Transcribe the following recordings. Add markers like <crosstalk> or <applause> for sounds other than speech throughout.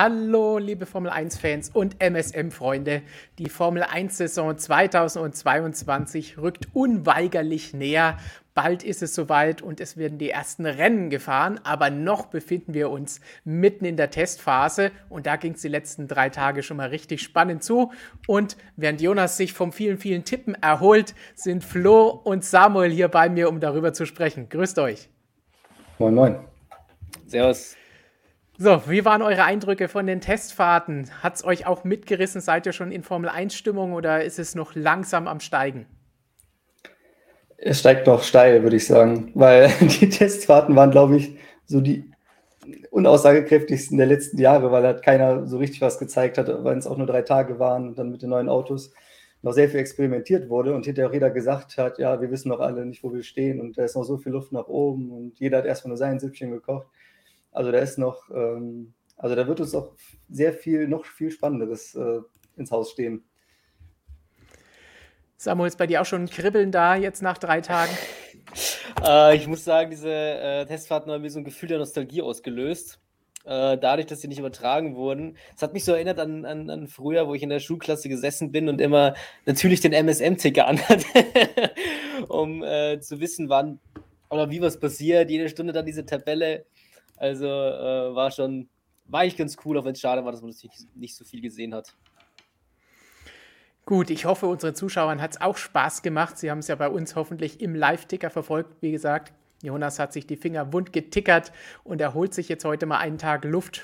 Hallo, liebe Formel 1-Fans und MSM-Freunde. Die Formel 1-Saison 2022 rückt unweigerlich näher. Bald ist es soweit und es werden die ersten Rennen gefahren, aber noch befinden wir uns mitten in der Testphase und da ging es die letzten drei Tage schon mal richtig spannend zu. Und während Jonas sich vom vielen, vielen Tippen erholt, sind Flo und Samuel hier bei mir, um darüber zu sprechen. Grüßt euch. Moin, moin. Servus. So, wie waren eure Eindrücke von den Testfahrten? Hat es euch auch mitgerissen? Seid ihr schon in Formel 1-Stimmung oder ist es noch langsam am Steigen? Es steigt noch steil, würde ich sagen, weil <laughs> die Testfahrten waren, glaube ich, so die unaussagekräftigsten der letzten Jahre, weil halt keiner so richtig was gezeigt hat, weil es auch nur drei Tage waren und dann mit den neuen Autos noch sehr viel experimentiert wurde und hinterher auch jeder gesagt hat, ja, wir wissen noch alle nicht, wo wir stehen und da ist noch so viel Luft nach oben und jeder hat erstmal nur sein Süppchen gekocht. Also da ist noch, ähm, also da wird uns auch sehr viel, noch viel Spannenderes äh, ins Haus stehen. Samuel, ist bei dir auch schon ein Kribbeln da jetzt nach drei Tagen? <laughs> Äh, ich muss sagen, diese äh, Testfahrten haben mir so ein Gefühl der Nostalgie ausgelöst. Äh, dadurch, dass sie nicht übertragen wurden. Es hat mich so erinnert an, an, an, früher, wo ich in der Schulklasse gesessen bin und immer natürlich den MSM-Ticker <laughs> anhatte, um äh, zu wissen, wann oder wie was passiert. Jede Stunde dann diese Tabelle. Also äh, war schon, war eigentlich ganz cool, auch wenn es schade war, dass man das nicht, nicht so viel gesehen hat. Gut, ich hoffe, unseren Zuschauern hat es auch Spaß gemacht. Sie haben es ja bei uns hoffentlich im Live-Ticker verfolgt. Wie gesagt, Jonas hat sich die Finger wund getickert und er holt sich jetzt heute mal einen Tag Luft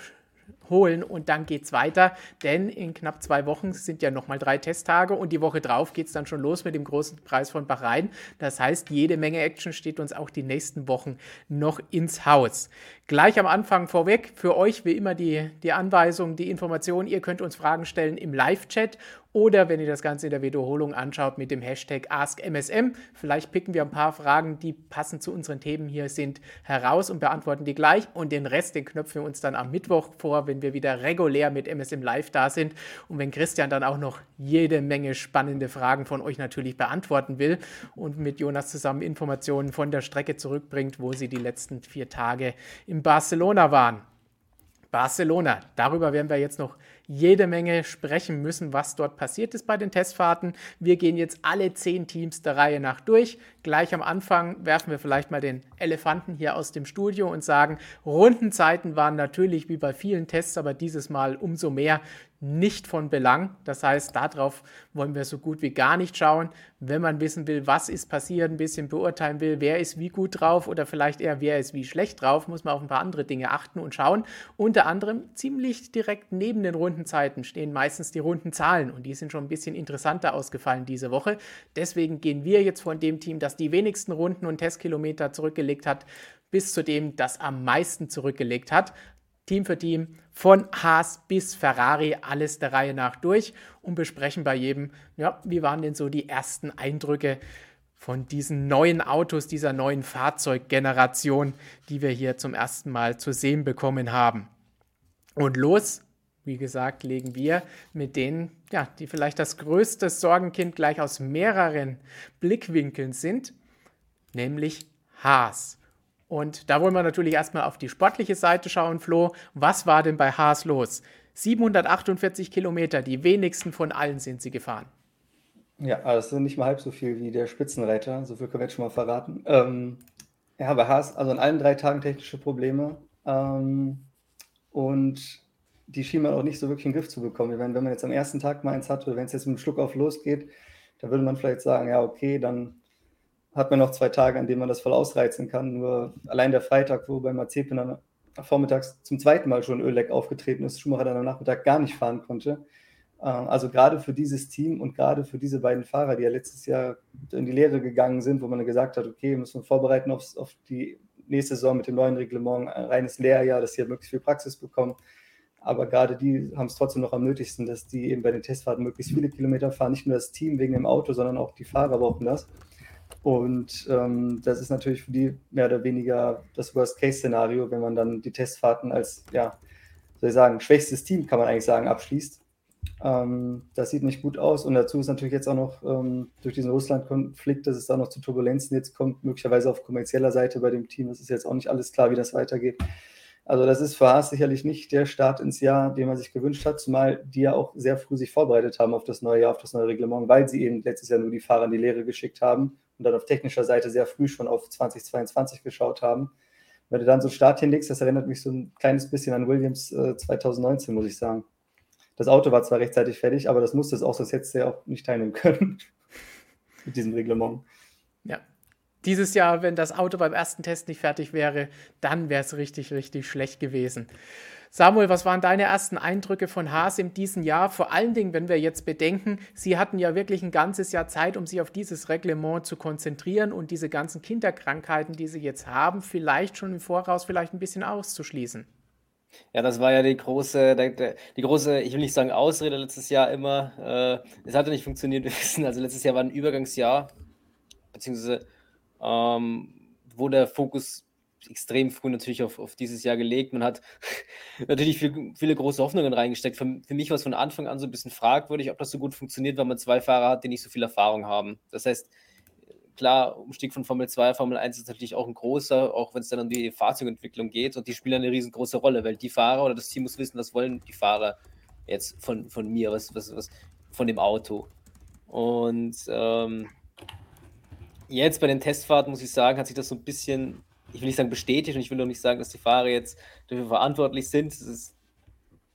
holen und dann geht es weiter, denn in knapp zwei Wochen sind ja nochmal drei Testtage und die Woche drauf geht es dann schon los mit dem großen Preis von Bahrain. Das heißt, jede Menge Action steht uns auch die nächsten Wochen noch ins Haus. Gleich am Anfang vorweg, für euch wie immer die, die Anweisung, die Information, ihr könnt uns Fragen stellen im Live-Chat oder wenn ihr das Ganze in der Wiederholung anschaut mit dem Hashtag AskMSM. Vielleicht picken wir ein paar Fragen, die passend zu unseren Themen hier sind, heraus und beantworten die gleich. Und den Rest, den knöpfen wir uns dann am Mittwoch vor, wenn wir wieder regulär mit MSM Live da sind. Und wenn Christian dann auch noch jede Menge spannende Fragen von euch natürlich beantworten will und mit Jonas zusammen Informationen von der Strecke zurückbringt, wo sie die letzten vier Tage in Barcelona waren. Barcelona, darüber werden wir jetzt noch jede Menge sprechen müssen, was dort passiert ist bei den Testfahrten. Wir gehen jetzt alle zehn Teams der Reihe nach durch. Gleich am Anfang werfen wir vielleicht mal den Elefanten hier aus dem Studio und sagen, Rundenzeiten waren natürlich wie bei vielen Tests, aber dieses Mal umso mehr nicht von Belang. Das heißt, darauf wollen wir so gut wie gar nicht schauen. Wenn man wissen will, was ist passiert, ein bisschen beurteilen will, wer ist wie gut drauf oder vielleicht eher wer ist wie schlecht drauf, muss man auf ein paar andere Dinge achten und schauen. Unter anderem ziemlich direkt neben den Rundenzeiten stehen meistens die Rundenzahlen und die sind schon ein bisschen interessanter ausgefallen diese Woche. Deswegen gehen wir jetzt von dem Team, das die wenigsten Runden und Testkilometer zurückgelegt hat, bis zu dem, das am meisten zurückgelegt hat. Team für Team, von Haas bis Ferrari, alles der Reihe nach durch und besprechen bei jedem, ja, wie waren denn so die ersten Eindrücke von diesen neuen Autos, dieser neuen Fahrzeuggeneration, die wir hier zum ersten Mal zu sehen bekommen haben. Und los, wie gesagt, legen wir mit denen, ja, die vielleicht das größte Sorgenkind gleich aus mehreren Blickwinkeln sind, nämlich Haas. Und da wollen wir natürlich erstmal auf die sportliche Seite schauen, Flo. Was war denn bei Haas los? 748 Kilometer, die wenigsten von allen sind sie gefahren. Ja, das sind nicht mal halb so viel wie der Spitzenreiter, so viel können wir jetzt schon mal verraten. Ähm, ja, bei Haas, also an allen drei Tagen technische Probleme. Ähm, und die schienen man auch nicht so wirklich in den Griff zu bekommen. Meine, wenn man jetzt am ersten Tag mal eins hat oder wenn es jetzt mit einem Schluck auf losgeht, dann würde man vielleicht sagen, ja, okay, dann hat man noch zwei Tage, an denen man das voll ausreizen kann. Nur allein der Freitag, wo bei Mazepin dann vormittags zum zweiten Mal schon Ölleck aufgetreten ist, Schumacher dann am Nachmittag gar nicht fahren konnte. Äh, also gerade für dieses Team und gerade für diese beiden Fahrer, die ja letztes Jahr in die Lehre gegangen sind, wo man gesagt hat, okay, müssen wir vorbereiten aufs, auf die nächste Saison mit dem neuen Reglement, ein reines Lehrjahr, dass sie ja möglichst viel Praxis bekommen. Aber gerade die haben es trotzdem noch am nötigsten, dass die eben bei den Testfahrten möglichst viele Kilometer fahren. Nicht nur das Team wegen dem Auto, sondern auch die Fahrer brauchen das. Und ähm, das ist natürlich für die mehr oder weniger das Worst-Case-Szenario, wenn man dann die Testfahrten als, ja, soll ich sagen, schwächstes Team, kann man eigentlich sagen, abschließt. Ähm, das sieht nicht gut aus. Und dazu ist natürlich jetzt auch noch ähm, durch diesen Russland-Konflikt, dass es da noch zu Turbulenzen jetzt kommt, möglicherweise auf kommerzieller Seite bei dem Team. Das ist jetzt auch nicht alles klar, wie das weitergeht. Also das ist für Haas sicherlich nicht der Start ins Jahr, den man sich gewünscht hat, zumal die ja auch sehr früh sich vorbereitet haben auf das neue Jahr, auf das neue Reglement, weil sie eben letztes Jahr nur die Fahrer in die Lehre geschickt haben und dann auf technischer Seite sehr früh schon auf 2022 geschaut haben. Wenn du dann so einen Start hinlegst, das erinnert mich so ein kleines bisschen an Williams äh, 2019, muss ich sagen. Das Auto war zwar rechtzeitig fertig, aber das musste es auch, sonst hättest du ja auch nicht teilnehmen können <laughs> mit diesem Reglement. Ja, dieses Jahr, wenn das Auto beim ersten Test nicht fertig wäre, dann wäre es richtig, richtig schlecht gewesen. Samuel, was waren deine ersten Eindrücke von Haas in diesem Jahr? Vor allen Dingen, wenn wir jetzt bedenken, Sie hatten ja wirklich ein ganzes Jahr Zeit, um sich auf dieses Reglement zu konzentrieren und diese ganzen Kinderkrankheiten, die Sie jetzt haben, vielleicht schon im Voraus vielleicht ein bisschen auszuschließen. Ja, das war ja die große, die große, ich will nicht sagen Ausrede letztes Jahr immer. Äh, es hatte nicht funktioniert, wir <laughs> wissen. Also letztes Jahr war ein Übergangsjahr, beziehungsweise ähm, wo der Fokus extrem früh natürlich auf, auf dieses Jahr gelegt. Man hat <laughs> natürlich viel, viele große Hoffnungen reingesteckt. Für, für mich war es von Anfang an so ein bisschen fragwürdig, ob das so gut funktioniert, weil man zwei Fahrer hat, die nicht so viel Erfahrung haben. Das heißt, klar, Umstieg von Formel 2 Formel 1 ist natürlich auch ein großer, auch wenn es dann um die Fahrzeugentwicklung geht und die spielen eine riesengroße Rolle, weil die Fahrer oder das Team muss wissen, was wollen die Fahrer jetzt von, von mir, was, was, was von dem Auto. Und ähm, jetzt bei den Testfahrten, muss ich sagen, hat sich das so ein bisschen, ich will nicht sagen bestätigt und ich will auch nicht sagen, dass die Fahrer jetzt dafür verantwortlich sind. Ist,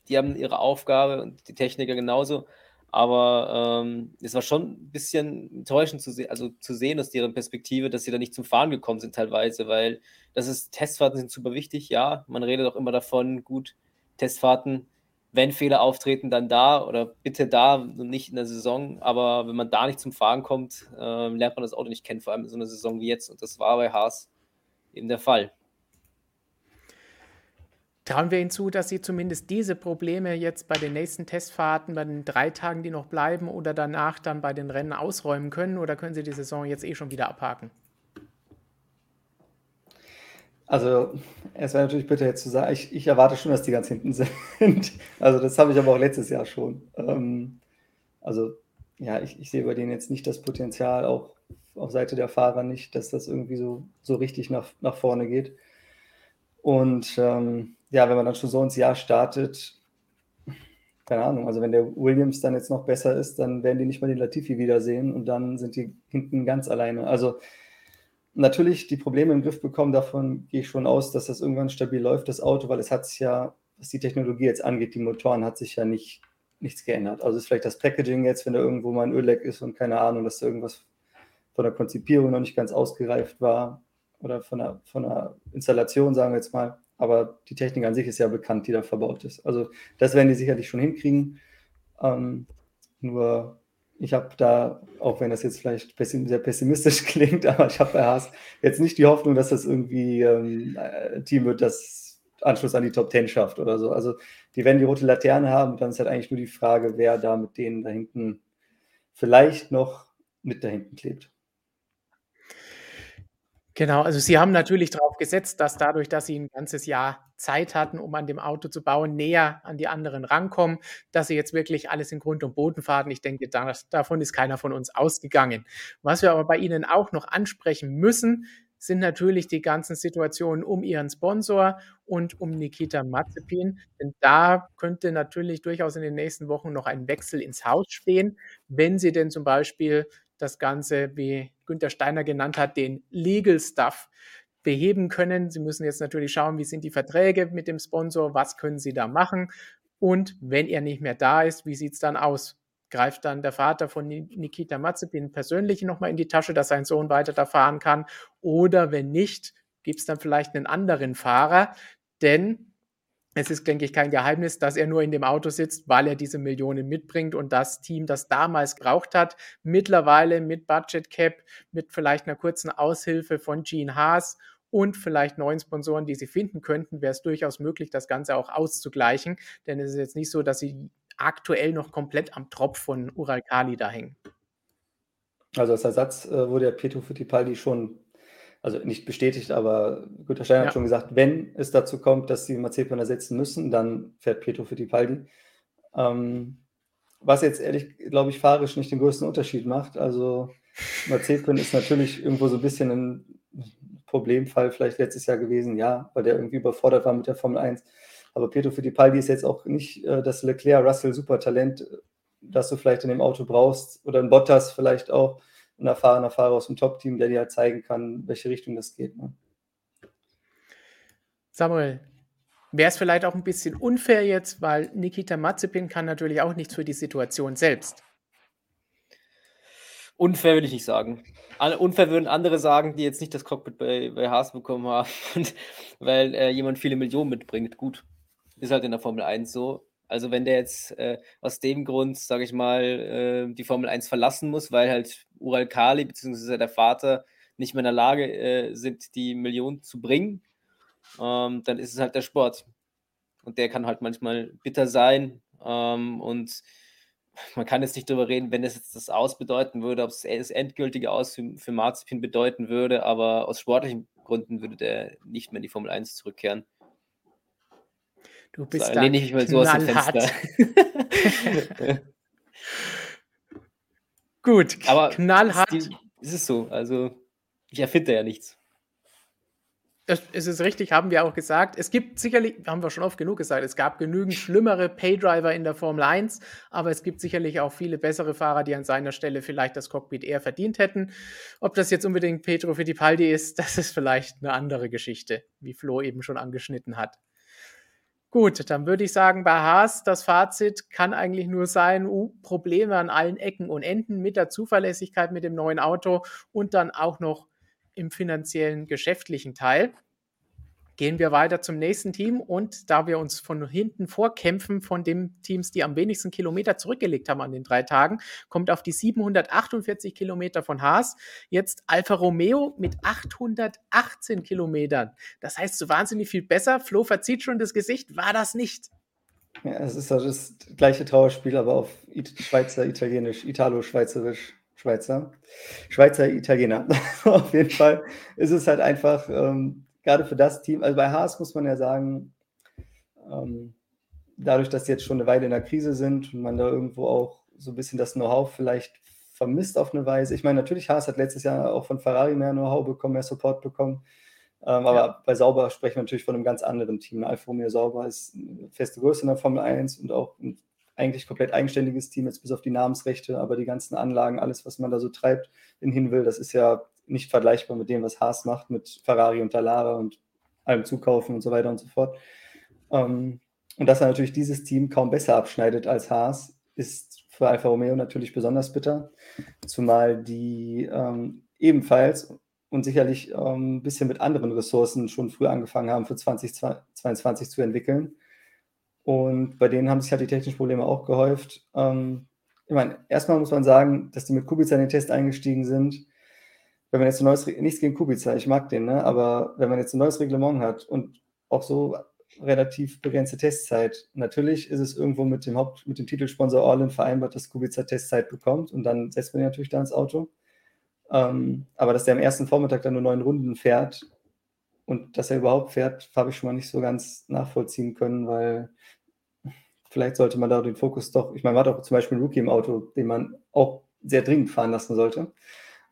die haben ihre Aufgabe und die Techniker genauso. Aber ähm, es war schon ein bisschen enttäuschend zu, se also zu sehen aus deren Perspektive, dass sie da nicht zum Fahren gekommen sind teilweise, weil das ist, Testfahrten sind super wichtig, ja. Man redet auch immer davon, gut, Testfahrten wenn Fehler auftreten, dann da oder bitte da und nicht in der Saison. Aber wenn man da nicht zum Fahren kommt, äh, lernt man das Auto nicht kennen, vor allem in so einer Saison wie jetzt. Und das war bei Haas eben der Fall. Trauen wir hinzu, dass Sie zumindest diese Probleme jetzt bei den nächsten Testfahrten, bei den drei Tagen, die noch bleiben oder danach dann bei den Rennen ausräumen können? Oder können Sie die Saison jetzt eh schon wieder abhaken? Also, es wäre natürlich bitte jetzt zu sagen, ich, ich, erwarte schon, dass die ganz hinten <laughs> sind. Also, das habe ich aber auch letztes Jahr schon. Ähm, also, ja, ich, ich, sehe bei denen jetzt nicht das Potenzial, auch auf Seite der Fahrer nicht, dass das irgendwie so, so richtig nach, nach vorne geht. Und ähm, ja, wenn man dann schon so ins Jahr startet, keine Ahnung, also wenn der Williams dann jetzt noch besser ist, dann werden die nicht mal den Latifi wiedersehen und dann sind die hinten ganz alleine. Also, natürlich die Probleme im Griff bekommen. Davon gehe ich schon aus, dass das irgendwann stabil läuft, das Auto, weil es hat sich ja, was die Technologie jetzt angeht, die Motoren hat sich ja nicht, nichts geändert. Also ist vielleicht das Packaging jetzt, wenn da irgendwo mal ein Ölleck ist und keine Ahnung, dass da irgendwas von der Konzipierung noch nicht ganz ausgereift war oder von der, von der Installation, sagen wir jetzt mal. Aber die Technik an sich ist ja bekannt, die da verbaut ist. Also das werden die sicherlich schon hinkriegen. Ähm, nur ich habe da, auch wenn das jetzt vielleicht pessim sehr pessimistisch <laughs> klingt, aber ich habe bei Haas jetzt nicht die Hoffnung, dass das irgendwie ähm, ein Team wird, das Anschluss an die Top Ten schafft oder so. Also die werden die rote Laterne haben, dann ist halt eigentlich nur die Frage, wer da mit denen da hinten vielleicht noch mit da hinten klebt. Genau, also Sie haben natürlich darauf gesetzt, dass dadurch, dass Sie ein ganzes Jahr Zeit hatten, um an dem Auto zu bauen, näher an die anderen rankommen, dass Sie jetzt wirklich alles in Grund und Boden fahren. Ich denke, das, davon ist keiner von uns ausgegangen. Was wir aber bei Ihnen auch noch ansprechen müssen, sind natürlich die ganzen Situationen um Ihren Sponsor und um Nikita Mazepin. Denn da könnte natürlich durchaus in den nächsten Wochen noch ein Wechsel ins Haus stehen, wenn Sie denn zum Beispiel das Ganze, wie Günther Steiner genannt hat, den Legal Stuff beheben können. Sie müssen jetzt natürlich schauen, wie sind die Verträge mit dem Sponsor, was können Sie da machen und wenn er nicht mehr da ist, wie sieht es dann aus? Greift dann der Vater von Nikita Mazepin persönlich nochmal in die Tasche, dass sein Sohn weiter da fahren kann? Oder wenn nicht, gibt es dann vielleicht einen anderen Fahrer? Denn es ist, denke ich, kein Geheimnis, dass er nur in dem Auto sitzt, weil er diese Millionen mitbringt und das Team, das damals gebraucht hat, mittlerweile mit Budget Cap, mit vielleicht einer kurzen Aushilfe von Gene Haas und vielleicht neuen Sponsoren, die sie finden könnten, wäre es durchaus möglich, das Ganze auch auszugleichen. Denn es ist jetzt nicht so, dass sie aktuell noch komplett am Tropf von Ural Kali da hängen. Also als Ersatz äh, wurde ja Pietro Fittipaldi schon also nicht bestätigt, aber Günter Steiner ja. hat schon gesagt, wenn es dazu kommt, dass sie Mazepin ersetzen müssen, dann fährt Pietro Fittipaldi. Ähm, was jetzt ehrlich, glaube ich, fahrisch nicht den größten Unterschied macht. Also Mazepin ist natürlich irgendwo so ein bisschen ein Problemfall vielleicht letztes Jahr gewesen, ja, weil der irgendwie überfordert war mit der Formel 1. Aber Pietro Fittipaldi ist jetzt auch nicht äh, das Leclerc, Russell, Supertalent, das du vielleicht in dem Auto brauchst. Oder ein Bottas vielleicht auch, ein erfahrener Fahrer aus dem Top-Team, der dir halt zeigen kann, welche Richtung das geht. Ne? Samuel, wäre es vielleicht auch ein bisschen unfair jetzt, weil Nikita Mazepin kann natürlich auch nichts für die Situation selbst. Unfair will ich nicht sagen. Unfair würden andere sagen, die jetzt nicht das Cockpit bei, bei Haas bekommen haben, <laughs> weil äh, jemand viele Millionen mitbringt. Gut, ist halt in der Formel 1 so. Also wenn der jetzt äh, aus dem Grund, sage ich mal, äh, die Formel 1 verlassen muss, weil halt Ural Kali bzw. der Vater nicht mehr in der Lage äh, sind, die Millionen zu bringen, ähm, dann ist es halt der Sport. Und der kann halt manchmal bitter sein. Ähm, und man kann jetzt nicht darüber reden, wenn es jetzt das Aus bedeuten würde, ob es das endgültige Aus für, für Marzipin bedeuten würde, aber aus sportlichen Gründen würde der nicht mehr in die Formel 1 zurückkehren. Du bist so, da lehne ich mal so aus dem Fenster. <laughs> Gut, aber knallhart. Ist, die, ist es so, also ich erfinde ja nichts. Das ist es richtig, haben wir auch gesagt. Es gibt sicherlich, haben wir schon oft genug gesagt, es gab genügend schlimmere Paydriver in der Formel 1, aber es gibt sicherlich auch viele bessere Fahrer, die an seiner Stelle vielleicht das Cockpit eher verdient hätten. Ob das jetzt unbedingt Pedro Fittipaldi ist, <laughs> das ist vielleicht eine andere Geschichte, wie Flo eben schon angeschnitten hat. Gut, dann würde ich sagen, bei Haas, das Fazit kann eigentlich nur sein, uh, Probleme an allen Ecken und Enden mit der Zuverlässigkeit mit dem neuen Auto und dann auch noch im finanziellen, geschäftlichen Teil. Gehen wir weiter zum nächsten Team und da wir uns von hinten vorkämpfen von den Teams, die am wenigsten Kilometer zurückgelegt haben an den drei Tagen, kommt auf die 748 Kilometer von Haas jetzt Alfa Romeo mit 818 Kilometern. Das heißt so wahnsinnig viel besser. Flo verzieht schon das Gesicht, war das nicht? Ja, es ist das gleiche Trauerspiel, aber auf Schweizer, Italienisch, Italo-Schweizerisch. Schweizer, Schweizer Italiener. <laughs> Auf jeden Fall ist es halt einfach, ähm, gerade für das Team, also bei Haas muss man ja sagen, ähm, dadurch, dass sie jetzt schon eine Weile in der Krise sind und man da irgendwo auch so ein bisschen das Know-how vielleicht vermisst auf eine Weise. Ich meine, natürlich, Haas hat letztes Jahr auch von Ferrari mehr Know-how bekommen, mehr Support bekommen. Ähm, aber ja. bei Sauber sprechen wir natürlich von einem ganz anderen Team. Alfa Romeo Sauber ist eine feste Größe in der Formel 1 und auch ein eigentlich komplett eigenständiges Team, jetzt bis auf die Namensrechte, aber die ganzen Anlagen, alles, was man da so treibt, in hin will, das ist ja nicht vergleichbar mit dem, was Haas macht, mit Ferrari und Dallara und allem Zukaufen und so weiter und so fort. Ähm, und dass er natürlich dieses Team kaum besser abschneidet als Haas, ist für Alfa Romeo natürlich besonders bitter, zumal die ähm, ebenfalls und sicherlich ähm, ein bisschen mit anderen Ressourcen schon früh angefangen haben, für 2022 zu entwickeln. Und bei denen haben sich halt die technischen Probleme auch gehäuft. Ähm, ich meine, erstmal muss man sagen, dass die mit Kubica in den Test eingestiegen sind. Wenn man jetzt ein neues, nichts gegen Kubica, ich mag den, ne? aber wenn man jetzt ein neues Reglement hat und auch so relativ begrenzte Testzeit, natürlich ist es irgendwo mit dem Haupt, mit dem Titelsponsor Orlin vereinbart, dass Kubica Testzeit bekommt und dann setzt man ihn natürlich da ins Auto. Ähm, aber dass der am ersten Vormittag dann nur neun Runden fährt und dass er überhaupt fährt, habe ich schon mal nicht so ganz nachvollziehen können, weil vielleicht sollte man da den Fokus doch, ich meine, hat auch zum Beispiel einen Rookie im Auto, den man auch sehr dringend fahren lassen sollte.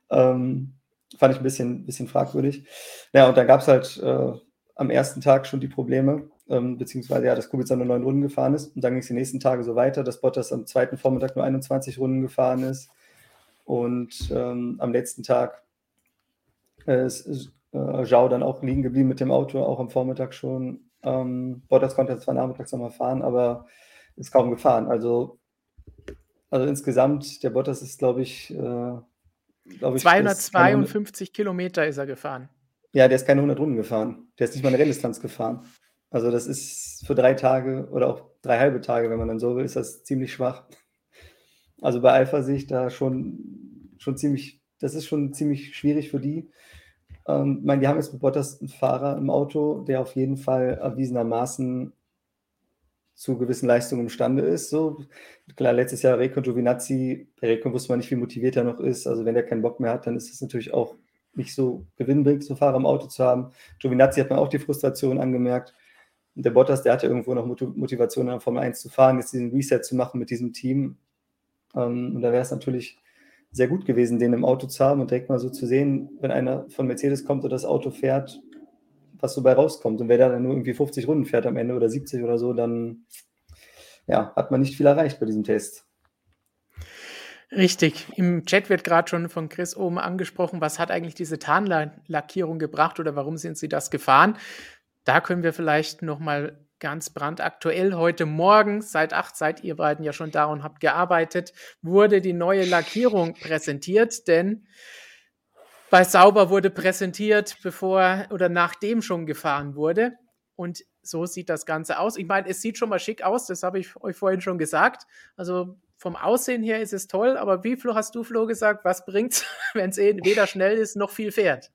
Ähm, fand ich ein bisschen, bisschen fragwürdig. Ja, und dann gab es halt äh, am ersten Tag schon die Probleme, ähm, beziehungsweise ja, dass Kubica nur neun Runden gefahren ist. Und dann ging es die nächsten Tage so weiter, dass Bottas am zweiten Vormittag nur 21 Runden gefahren ist. Und ähm, am letzten Tag äh, ist äh, Zhao dann auch liegen geblieben mit dem Auto, auch am Vormittag schon. Ähm, Bottas konnte zwar nachmittags nochmal fahren, aber ist kaum gefahren. Also, also insgesamt, der Bottas ist, glaube ich, äh, glaube ich. 252 Kilometer ist er gefahren. Ja, der ist keine 100 Runden gefahren. Der ist nicht mal eine Renndistanz gefahren. Also, das ist für drei Tage oder auch drei halbe Tage, wenn man dann so will, ist das ziemlich schwach. Also bei Alpha sehe ich da schon, schon ziemlich, das ist schon ziemlich schwierig für die. Ähm, ich meine, die haben jetzt mit Bottas einen Fahrer im Auto, der auf jeden Fall erwiesenermaßen zu gewissen Leistungen imstande ist. So. Klar, letztes Jahr Recon Giovinazzi, bei Recon wusste man nicht, wie motiviert er noch ist. Also wenn er keinen Bock mehr hat, dann ist es natürlich auch nicht so gewinnbringend, so Fahrer im Auto zu haben. Giovinazzi hat man auch die Frustration angemerkt. Und der Bottas, der hatte irgendwo noch Motivation, in der Formel 1 zu fahren, jetzt diesen Reset zu machen mit diesem Team. Ähm, und da wäre es natürlich sehr gut gewesen, den im Auto zu haben und direkt mal so zu sehen, wenn einer von Mercedes kommt und das Auto fährt, was so bei rauskommt. Und wer dann nur irgendwie 50 Runden fährt am Ende oder 70 oder so, dann ja, hat man nicht viel erreicht bei diesem Test. Richtig. Im Chat wird gerade schon von Chris oben angesprochen, was hat eigentlich diese Tarnlackierung gebracht oder warum sind sie das gefahren? Da können wir vielleicht noch mal ganz brandaktuell heute Morgen, seit acht seid ihr beiden ja schon da und habt gearbeitet, wurde die neue Lackierung präsentiert, denn bei Sauber wurde präsentiert, bevor oder nachdem schon gefahren wurde. Und so sieht das Ganze aus. Ich meine, es sieht schon mal schick aus, das habe ich euch vorhin schon gesagt. Also vom Aussehen her ist es toll, aber wie Flo hast du, Flo, gesagt, was bringt's, <laughs> wenn es eh weder schnell ist noch viel fährt?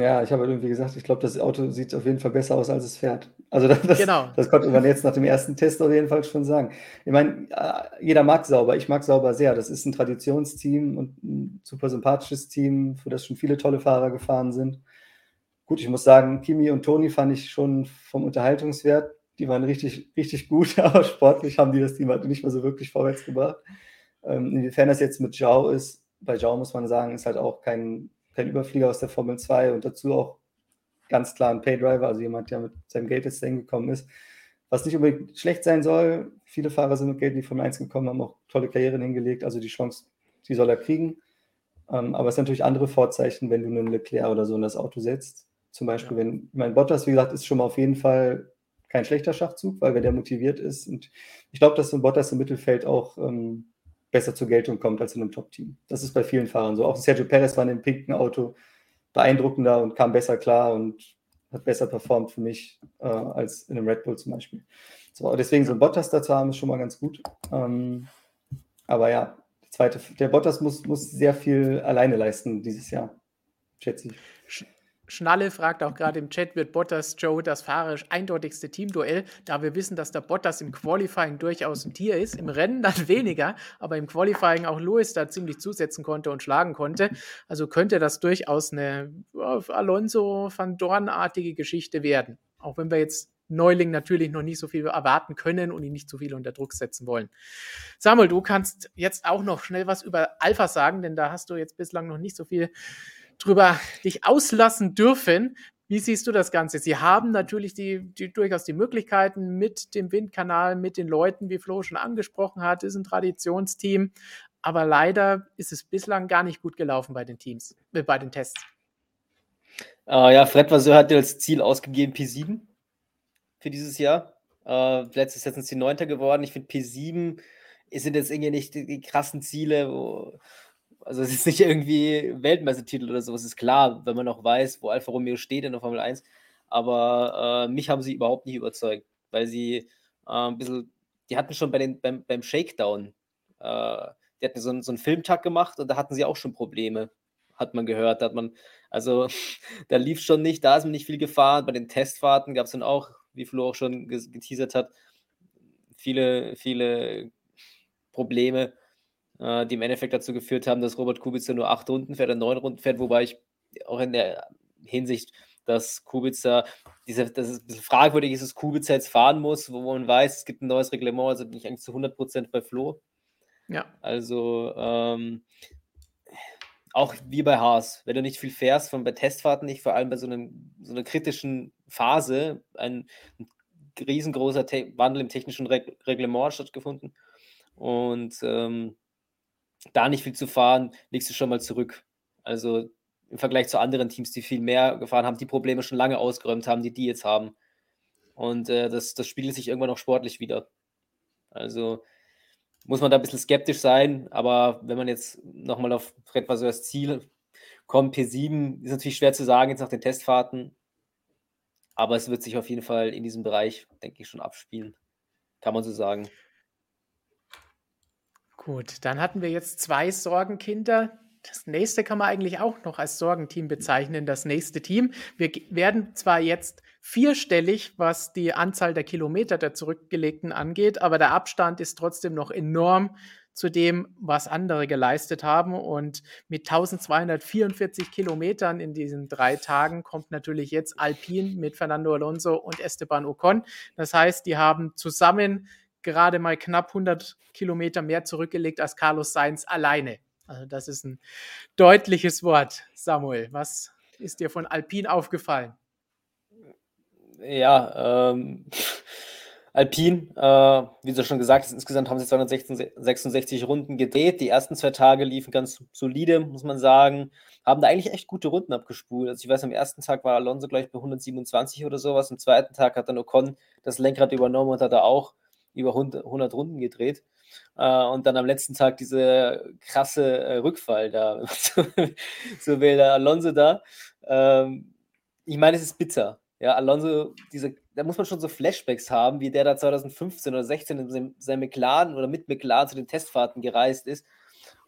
Ja, ich habe halt irgendwie gesagt, ich glaube, das Auto sieht auf jeden Fall besser aus, als es fährt. Also <laughs> das, genau. das konnte man jetzt nach dem ersten Test auf jeden Fall schon sagen. Ich meine, äh, jeder mag Sauber. Ich mag Sauber sehr. Das ist ein Traditionsteam und ein super sympathisches Team, für das schon viele tolle Fahrer gefahren sind. Gut, ich muss sagen, Kimi und Toni fand ich schon vom Unterhaltungswert. Die waren richtig, richtig gut, <laughs> aber sportlich haben die das Team halt nicht mehr so wirklich vorwärts gebracht. Ähm, inwiefern das jetzt mit Zhao ist, bei Zhao muss man sagen, ist halt auch kein Überflieger aus der Formel 2 und dazu auch ganz klar ein Paydriver, also jemand, der mit seinem Geld jetzt hingekommen ist. Was nicht unbedingt schlecht sein soll. Viele Fahrer sind mit Geld in die Formel 1 gekommen, haben auch tolle Karrieren hingelegt, also die Chance, die soll er kriegen. Ähm, aber es sind natürlich andere Vorzeichen, wenn du einen Leclerc oder so in das Auto setzt. Zum Beispiel, ja. wenn, mein Bottas, wie gesagt, ist schon mal auf jeden Fall kein schlechter Schachzug, weil wenn der motiviert ist und ich glaube, dass so ein Bottas im Mittelfeld auch ähm, besser zur Geltung kommt als in einem Top-Team. Das ist bei vielen Fahrern so. Auch Sergio Perez war in dem pinken Auto beeindruckender und kam besser klar und hat besser performt für mich äh, als in einem Red Bull zum Beispiel. So, deswegen so ein Bottas dazu haben ist schon mal ganz gut. Ähm, aber ja, zweite, der Bottas muss, muss sehr viel alleine leisten dieses Jahr, schätze ich. Schnalle fragt auch gerade im Chat, wird Bottas Joe das fahrerisch eindeutigste Teamduell, da wir wissen, dass der Bottas im Qualifying durchaus ein Tier ist, im Rennen dann <laughs> weniger, aber im Qualifying auch Lewis da ziemlich zusetzen konnte und schlagen konnte. Also könnte das durchaus eine Alonso van Dorn-artige Geschichte werden. Auch wenn wir jetzt Neuling natürlich noch nicht so viel erwarten können und ihn nicht so viel unter Druck setzen wollen. Samuel, du kannst jetzt auch noch schnell was über Alpha sagen, denn da hast du jetzt bislang noch nicht so viel drüber dich auslassen dürfen. Wie siehst du das Ganze? Sie haben natürlich die, die, durchaus die Möglichkeiten mit dem Windkanal, mit den Leuten, wie Flo schon angesprochen hat, ist ein Traditionsteam. Aber leider ist es bislang gar nicht gut gelaufen bei den Teams, äh, bei den Tests. Uh, ja, Fred Vasseur hat ja als Ziel ausgegeben P7 für dieses Jahr. Uh, letztes Jahr sind sie Neunter geworden. Ich finde P7 sind jetzt irgendwie nicht die krassen Ziele, wo, also es ist nicht irgendwie Weltmeistertitel oder sowas, ist klar, wenn man auch weiß, wo Alfa Romeo steht in der Formel 1. Aber äh, mich haben sie überhaupt nicht überzeugt, weil sie äh, ein bisschen, die hatten schon bei den, beim, beim Shakedown, äh, die hatten so, einen, so einen Filmtag gemacht und da hatten sie auch schon Probleme, hat man gehört. Da hat man, also <laughs> da lief schon nicht, da ist man nicht viel gefahren. Bei den Testfahrten gab es dann auch, wie Flo auch schon geteasert hat, viele, viele Probleme die im Endeffekt dazu geführt haben, dass Robert Kubica nur acht Runden fährt oder neun Runden fährt, wobei ich auch in der Hinsicht, dass Kubica, diese, dass es ein bisschen fragwürdig ist, dass Kubica jetzt fahren muss, wo man weiß, es gibt ein neues Reglement, also bin ich eigentlich zu 100% bei Flo. Ja. Also, ähm, auch wie bei Haas, wenn du nicht viel fährst, von bei Testfahrten nicht, vor allem bei so, einem, so einer kritischen Phase, ein, ein riesengroßer Te Wandel im technischen Reg Reglement stattgefunden. Und ähm, da nicht viel zu fahren, liegst du schon mal zurück. Also im Vergleich zu anderen Teams, die viel mehr gefahren haben, die Probleme schon lange ausgeräumt haben, die die jetzt haben. Und äh, das, das spiegelt sich irgendwann auch sportlich wieder. Also muss man da ein bisschen skeptisch sein, aber wenn man jetzt nochmal auf Fred Vasseurs Ziel kommt, P7, ist natürlich schwer zu sagen jetzt nach den Testfahrten, aber es wird sich auf jeden Fall in diesem Bereich, denke ich, schon abspielen. Kann man so sagen. Gut, dann hatten wir jetzt zwei Sorgenkinder. Das nächste kann man eigentlich auch noch als Sorgenteam bezeichnen, das nächste Team. Wir werden zwar jetzt vierstellig, was die Anzahl der Kilometer der Zurückgelegten angeht, aber der Abstand ist trotzdem noch enorm zu dem, was andere geleistet haben. Und mit 1244 Kilometern in diesen drei Tagen kommt natürlich jetzt Alpine mit Fernando Alonso und Esteban Ocon. Das heißt, die haben zusammen gerade mal knapp 100 Kilometer mehr zurückgelegt als Carlos Sainz alleine. Also das ist ein deutliches Wort, Samuel. Was ist dir von Alpin aufgefallen? Ja, ähm, <laughs> Alpin, äh, wie du schon gesagt hast, insgesamt haben sie 266 Runden gedreht. Die ersten zwei Tage liefen ganz solide, muss man sagen. Haben da eigentlich echt gute Runden abgespult. Also ich weiß, am ersten Tag war Alonso gleich bei 127 oder sowas. Am zweiten Tag hat dann Ocon das Lenkrad übernommen und hat da auch über 100, 100 Runden gedreht. Äh, und dann am letzten Tag diese krasse äh, Rückfall da. <laughs> so will der Alonso da. Ähm, ich meine, es ist bitter. Ja, Alonso, diese, da muss man schon so Flashbacks haben, wie der da 2015 oder 16 in seinem McLaren oder mit McLaren zu den Testfahrten gereist ist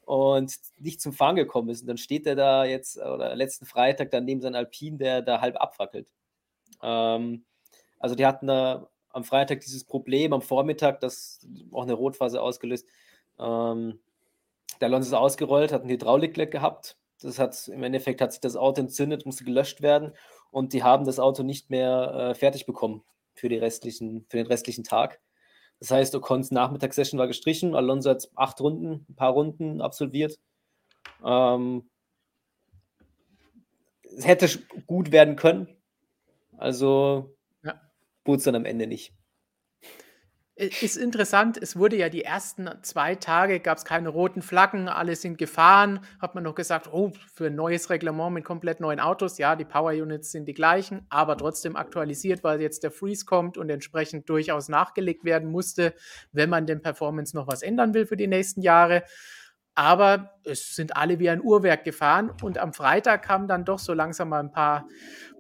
und nicht zum Fahren gekommen ist. Und dann steht er da jetzt, oder letzten Freitag, dann neben seinem Alpin, der da halb abfackelt. Ähm, also die hatten da am Freitag dieses Problem, am Vormittag, das auch eine Rotphase ausgelöst. Ähm, der Alonso ist ausgerollt, hat ein Hydraulikleck gehabt. Das hat im Endeffekt hat sich das Auto entzündet, musste gelöscht werden und die haben das Auto nicht mehr äh, fertig bekommen für, die restlichen, für den restlichen Tag. Das heißt, Ocons Nachmittagssession war gestrichen, Alonso hat acht Runden, ein paar Runden absolviert. Ähm, es hätte gut werden können. Also. Wurde es dann am Ende nicht. Ist interessant, es wurde ja die ersten zwei Tage, gab es keine roten Flaggen, alle sind gefahren. Hat man noch gesagt, oh, für ein neues Reglement mit komplett neuen Autos, ja, die Power Units sind die gleichen, aber trotzdem aktualisiert, weil jetzt der Freeze kommt und entsprechend durchaus nachgelegt werden musste, wenn man den Performance noch was ändern will für die nächsten Jahre. Aber es sind alle wie ein Uhrwerk gefahren und am Freitag kamen dann doch so langsam mal ein paar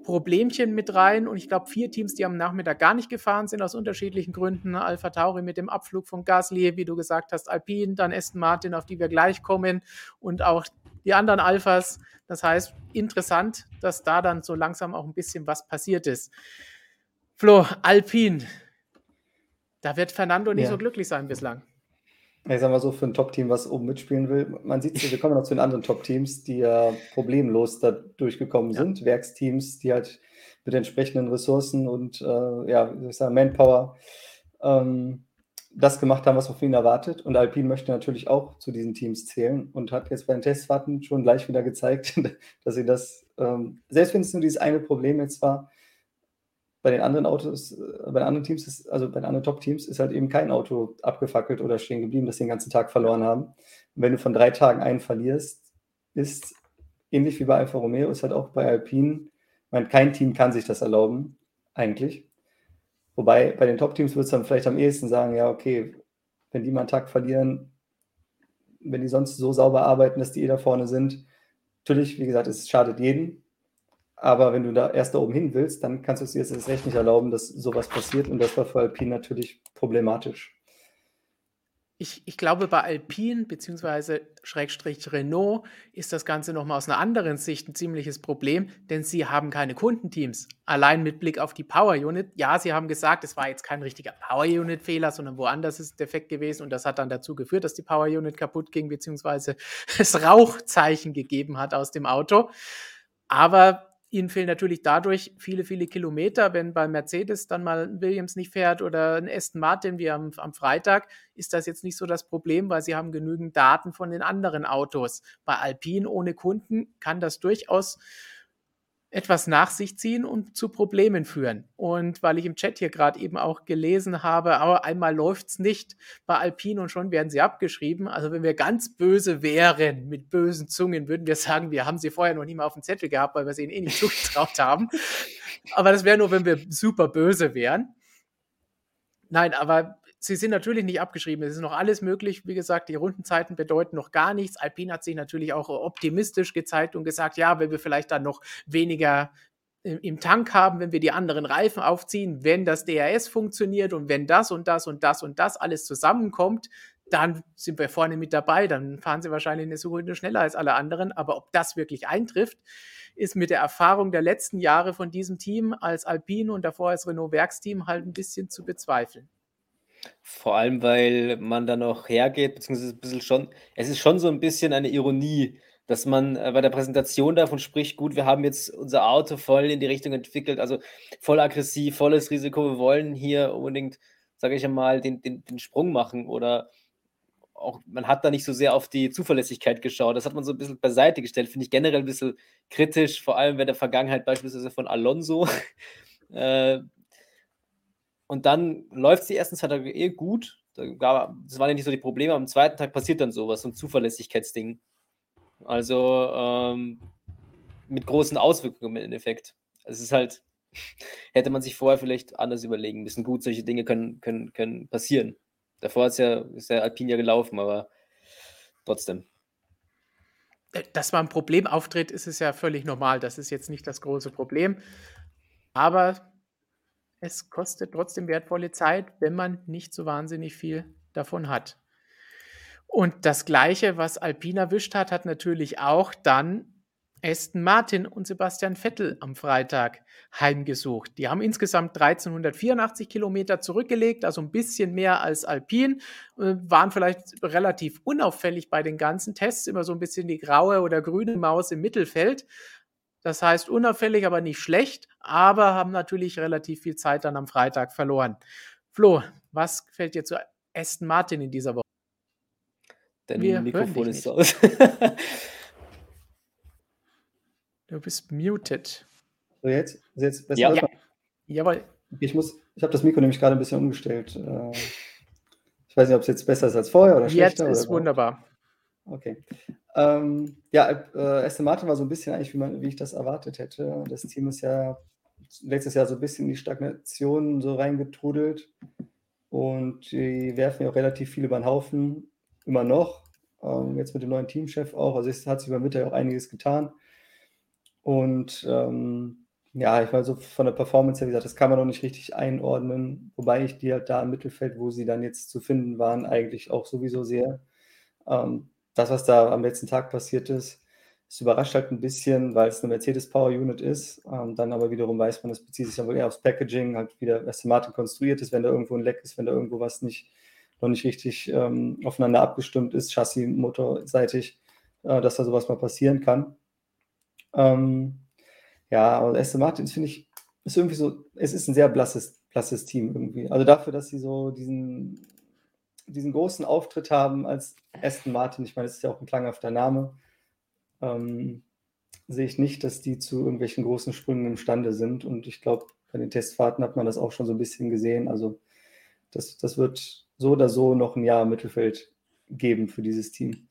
Problemchen mit rein und ich glaube vier Teams, die am Nachmittag gar nicht gefahren sind aus unterschiedlichen Gründen. Alpha Tauri mit dem Abflug von Gasly, wie du gesagt hast, Alpine, dann Aston Martin, auf die wir gleich kommen und auch die anderen Alphas. Das heißt, interessant, dass da dann so langsam auch ein bisschen was passiert ist. Flo, Alpine, da wird Fernando nicht ja. so glücklich sein bislang ich sag mal so, für ein Top-Team, was oben mitspielen will, man sieht es, wir kommen noch zu den anderen Top-Teams, die ja problemlos da durchgekommen ja. sind. Werksteams, die halt mit entsprechenden Ressourcen und äh, ja, ich sagen, Manpower ähm, das gemacht haben, was man von ihnen erwartet. Und Alpine möchte natürlich auch zu diesen Teams zählen und hat jetzt bei den Testfahrten schon gleich wieder gezeigt, <laughs> dass sie das, ähm, selbst wenn es nur dieses eine Problem jetzt war, bei den anderen Autos, äh, bei anderen Teams, ist, also bei den anderen Top-Teams, ist halt eben kein Auto abgefackelt oder stehen geblieben, das den ganzen Tag verloren haben. Und wenn du von drei Tagen einen verlierst, ist ähnlich wie bei Alfa Romeo, ist halt auch bei Alpine, meine, kein Team kann sich das erlauben, eigentlich. Wobei bei den Top-Teams wird es dann vielleicht am ehesten sagen, ja, okay, wenn die mal einen Tag verlieren, wenn die sonst so sauber arbeiten, dass die eh da vorne sind, natürlich, wie gesagt, es schadet jeden, aber wenn du da erst da oben hin willst, dann kannst du es dir jetzt recht nicht erlauben, dass sowas passiert. Und das war für Alpine natürlich problematisch. Ich, ich glaube, bei Alpine bzw. Schrägstrich Renault ist das Ganze nochmal aus einer anderen Sicht ein ziemliches Problem, denn sie haben keine Kundenteams. Allein mit Blick auf die Power Unit. Ja, sie haben gesagt, es war jetzt kein richtiger Power Unit Fehler, sondern woanders ist defekt gewesen und das hat dann dazu geführt, dass die Power Unit kaputt ging bzw. <laughs> es Rauchzeichen gegeben hat aus dem Auto. Aber Ihnen fehlen natürlich dadurch viele, viele Kilometer. Wenn bei Mercedes dann mal ein Williams nicht fährt oder ein Aston Martin wie am, am Freitag, ist das jetzt nicht so das Problem, weil sie haben genügend Daten von den anderen Autos. Bei Alpine ohne Kunden kann das durchaus etwas nach sich ziehen und zu Problemen führen. Und weil ich im Chat hier gerade eben auch gelesen habe, aber einmal läuft es nicht bei Alpine und schon werden sie abgeschrieben. Also wenn wir ganz böse wären, mit bösen Zungen, würden wir sagen, wir haben sie vorher noch nie mal auf dem Zettel gehabt, weil wir sie ihnen eh nicht <laughs> zugetraut haben. Aber das wäre nur, wenn wir super böse wären. Nein, aber sie sind natürlich nicht abgeschrieben. Es ist noch alles möglich. Wie gesagt, die Rundenzeiten bedeuten noch gar nichts. Alpine hat sich natürlich auch optimistisch gezeigt und gesagt, ja, wenn wir vielleicht dann noch weniger im Tank haben, wenn wir die anderen Reifen aufziehen, wenn das DRS funktioniert und wenn das und das und das und das alles zusammenkommt, dann sind wir vorne mit dabei. Dann fahren sie wahrscheinlich eine Sekunde schneller als alle anderen. Aber ob das wirklich eintrifft, ist mit der Erfahrung der letzten Jahre von diesem Team als Alpine und davor als Renault Werksteam halt ein bisschen zu bezweifeln. Vor allem, weil man dann noch hergeht, beziehungsweise ein bisschen schon, es ist schon so ein bisschen eine Ironie, dass man äh, bei der Präsentation davon spricht, gut, wir haben jetzt unser Auto voll in die Richtung entwickelt, also voll aggressiv, volles Risiko, wir wollen hier unbedingt, sage ich einmal, den, den, den Sprung machen oder auch, man hat da nicht so sehr auf die Zuverlässigkeit geschaut. Das hat man so ein bisschen beiseite gestellt, finde ich generell ein bisschen kritisch, vor allem bei der Vergangenheit beispielsweise von Alonso. <laughs> äh, und dann läuft es die ersten zwei Tage eh gut. Das waren ja nicht so die Probleme. Am zweiten Tag passiert dann sowas, so ein Zuverlässigkeitsding. Also ähm, mit großen Auswirkungen im Endeffekt. Es ist halt, <laughs> hätte man sich vorher vielleicht anders überlegen müssen. Gut, solche Dinge können, können, können passieren. Davor ist ja, ist ja Alpine ja gelaufen, aber trotzdem. Äh, dass man ein Problem auftritt, ist es ja völlig normal. Das ist jetzt nicht das große Problem. Aber es kostet trotzdem wertvolle Zeit, wenn man nicht so wahnsinnig viel davon hat. Und das Gleiche, was Alpine erwischt hat, hat natürlich auch dann Aston Martin und Sebastian Vettel am Freitag heimgesucht. Die haben insgesamt 1384 Kilometer zurückgelegt, also ein bisschen mehr als Alpine, äh, waren vielleicht relativ unauffällig bei den ganzen Tests, immer so ein bisschen die graue oder grüne Maus im Mittelfeld. Das heißt, unauffällig, aber nicht schlecht, aber haben natürlich relativ viel Zeit dann am Freitag verloren. Flo, was gefällt dir zu Aston Martin in dieser Woche? Dein Wir Mikrofon ist aus. Du bist muted. So, jetzt? Ist jetzt besser? Ja. ja. Jawohl. Ich muss, ich habe das Mikro nämlich gerade ein bisschen umgestellt. Äh, ich weiß nicht, ob es jetzt besser ist als vorher oder schlechter. Jetzt ist oder wunderbar. Okay. Ähm, ja, äh, Aston Martin war so ein bisschen eigentlich, wie, man, wie ich das erwartet hätte. Das Team ist ja letztes Jahr so ein bisschen in die Stagnation so reingetrudelt und die werfen ja auch relativ viel über den Haufen, immer noch. Ähm, jetzt mit dem neuen Teamchef auch. Also es hat sich über Mitte auch einiges getan. Und ähm, ja, ich war so von der Performance her, wie gesagt, das kann man noch nicht richtig einordnen, wobei ich die halt da im Mittelfeld, wo sie dann jetzt zu finden waren, eigentlich auch sowieso sehr. Ähm, das, was da am letzten Tag passiert ist, es überrascht halt ein bisschen, weil es eine Mercedes Power Unit ist. Ähm, dann aber wiederum weiß man, das bezieht sich dann wohl eher aufs Packaging, halt wieder Aston Martin konstruiert ist, wenn da irgendwo ein Leck ist, wenn da irgendwo was nicht, noch nicht richtig ähm, aufeinander abgestimmt ist, Chassis, motorseitig, äh, dass da sowas mal passieren kann. Ähm, ja, aber Aston Martin finde ich, ist irgendwie so, es ist ein sehr blasses, blasses Team irgendwie. Also dafür, dass sie so diesen, diesen großen Auftritt haben als Aston Martin, ich meine, das ist ja auch ein klanghafter Name, ähm, sehe ich nicht, dass die zu irgendwelchen großen Sprüngen imstande sind. Und ich glaube, bei den Testfahrten hat man das auch schon so ein bisschen gesehen. Also das, das wird so oder so noch ein Jahr Mittelfeld geben für dieses Team.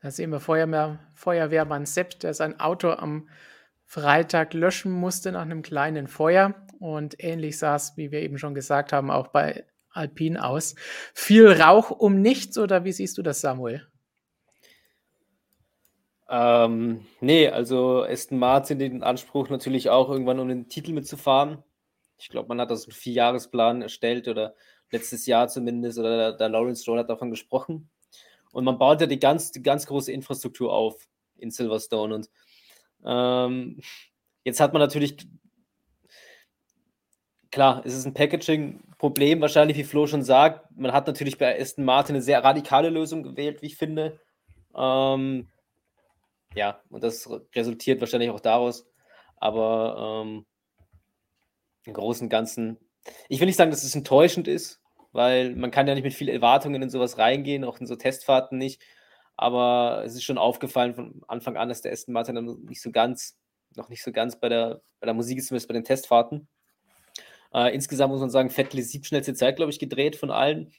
Da sehen wir Feuerwehr, Feuerwehrmann Sepp, der sein Auto am Freitag löschen musste nach einem kleinen Feuer. Und ähnlich sah es, wie wir eben schon gesagt haben, auch bei Alpine aus. Viel Rauch um nichts, oder wie siehst du das, Samuel? Ähm, nee, also Aston Martin den Anspruch natürlich auch irgendwann um den Titel mitzufahren. Ich glaube, man hat das einen Vierjahresplan erstellt oder letztes Jahr zumindest, oder der, der Lawrence Stroll hat davon gesprochen. Und man baut ja die ganz, die ganz große Infrastruktur auf in Silverstone. Und ähm, jetzt hat man natürlich, klar, es ist ein Packaging-Problem, wahrscheinlich, wie Flo schon sagt. Man hat natürlich bei Aston Martin eine sehr radikale Lösung gewählt, wie ich finde. Ähm, ja, und das resultiert wahrscheinlich auch daraus. Aber ähm, im Großen und Ganzen, ich will nicht sagen, dass es enttäuschend ist, weil man kann ja nicht mit vielen Erwartungen in sowas reingehen, auch in so Testfahrten nicht. Aber es ist schon aufgefallen von Anfang an, dass der Aston Martin dann nicht so ganz, noch nicht so ganz bei der, bei der Musik ist, zumindest bei den Testfahrten. Äh, insgesamt muss man sagen, Vettel ist siebtschnellste Zeit, glaube ich, gedreht von allen.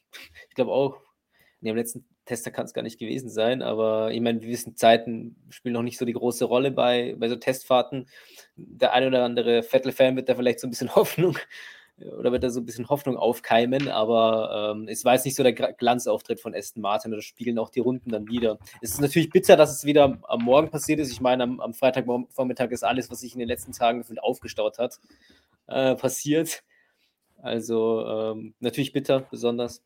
Ich glaube auch, in dem letzten Tester kann es gar nicht gewesen sein, aber ich meine, wir wissen, Zeiten spielen noch nicht so die große Rolle bei, bei so Testfahrten. Der eine oder andere Vettel-Fan wird da vielleicht so ein bisschen <laughs> Hoffnung oder wird da so ein bisschen Hoffnung aufkeimen, aber ähm, es war jetzt nicht so der Glanzauftritt von Aston Martin, da spielen auch die Runden dann wieder. Es ist natürlich bitter, dass es wieder am Morgen passiert ist. Ich meine, am, am Freitagvormittag ist alles, was sich in den letzten Tagen aufgestaut hat, äh, passiert. Also ähm, natürlich bitter, besonders.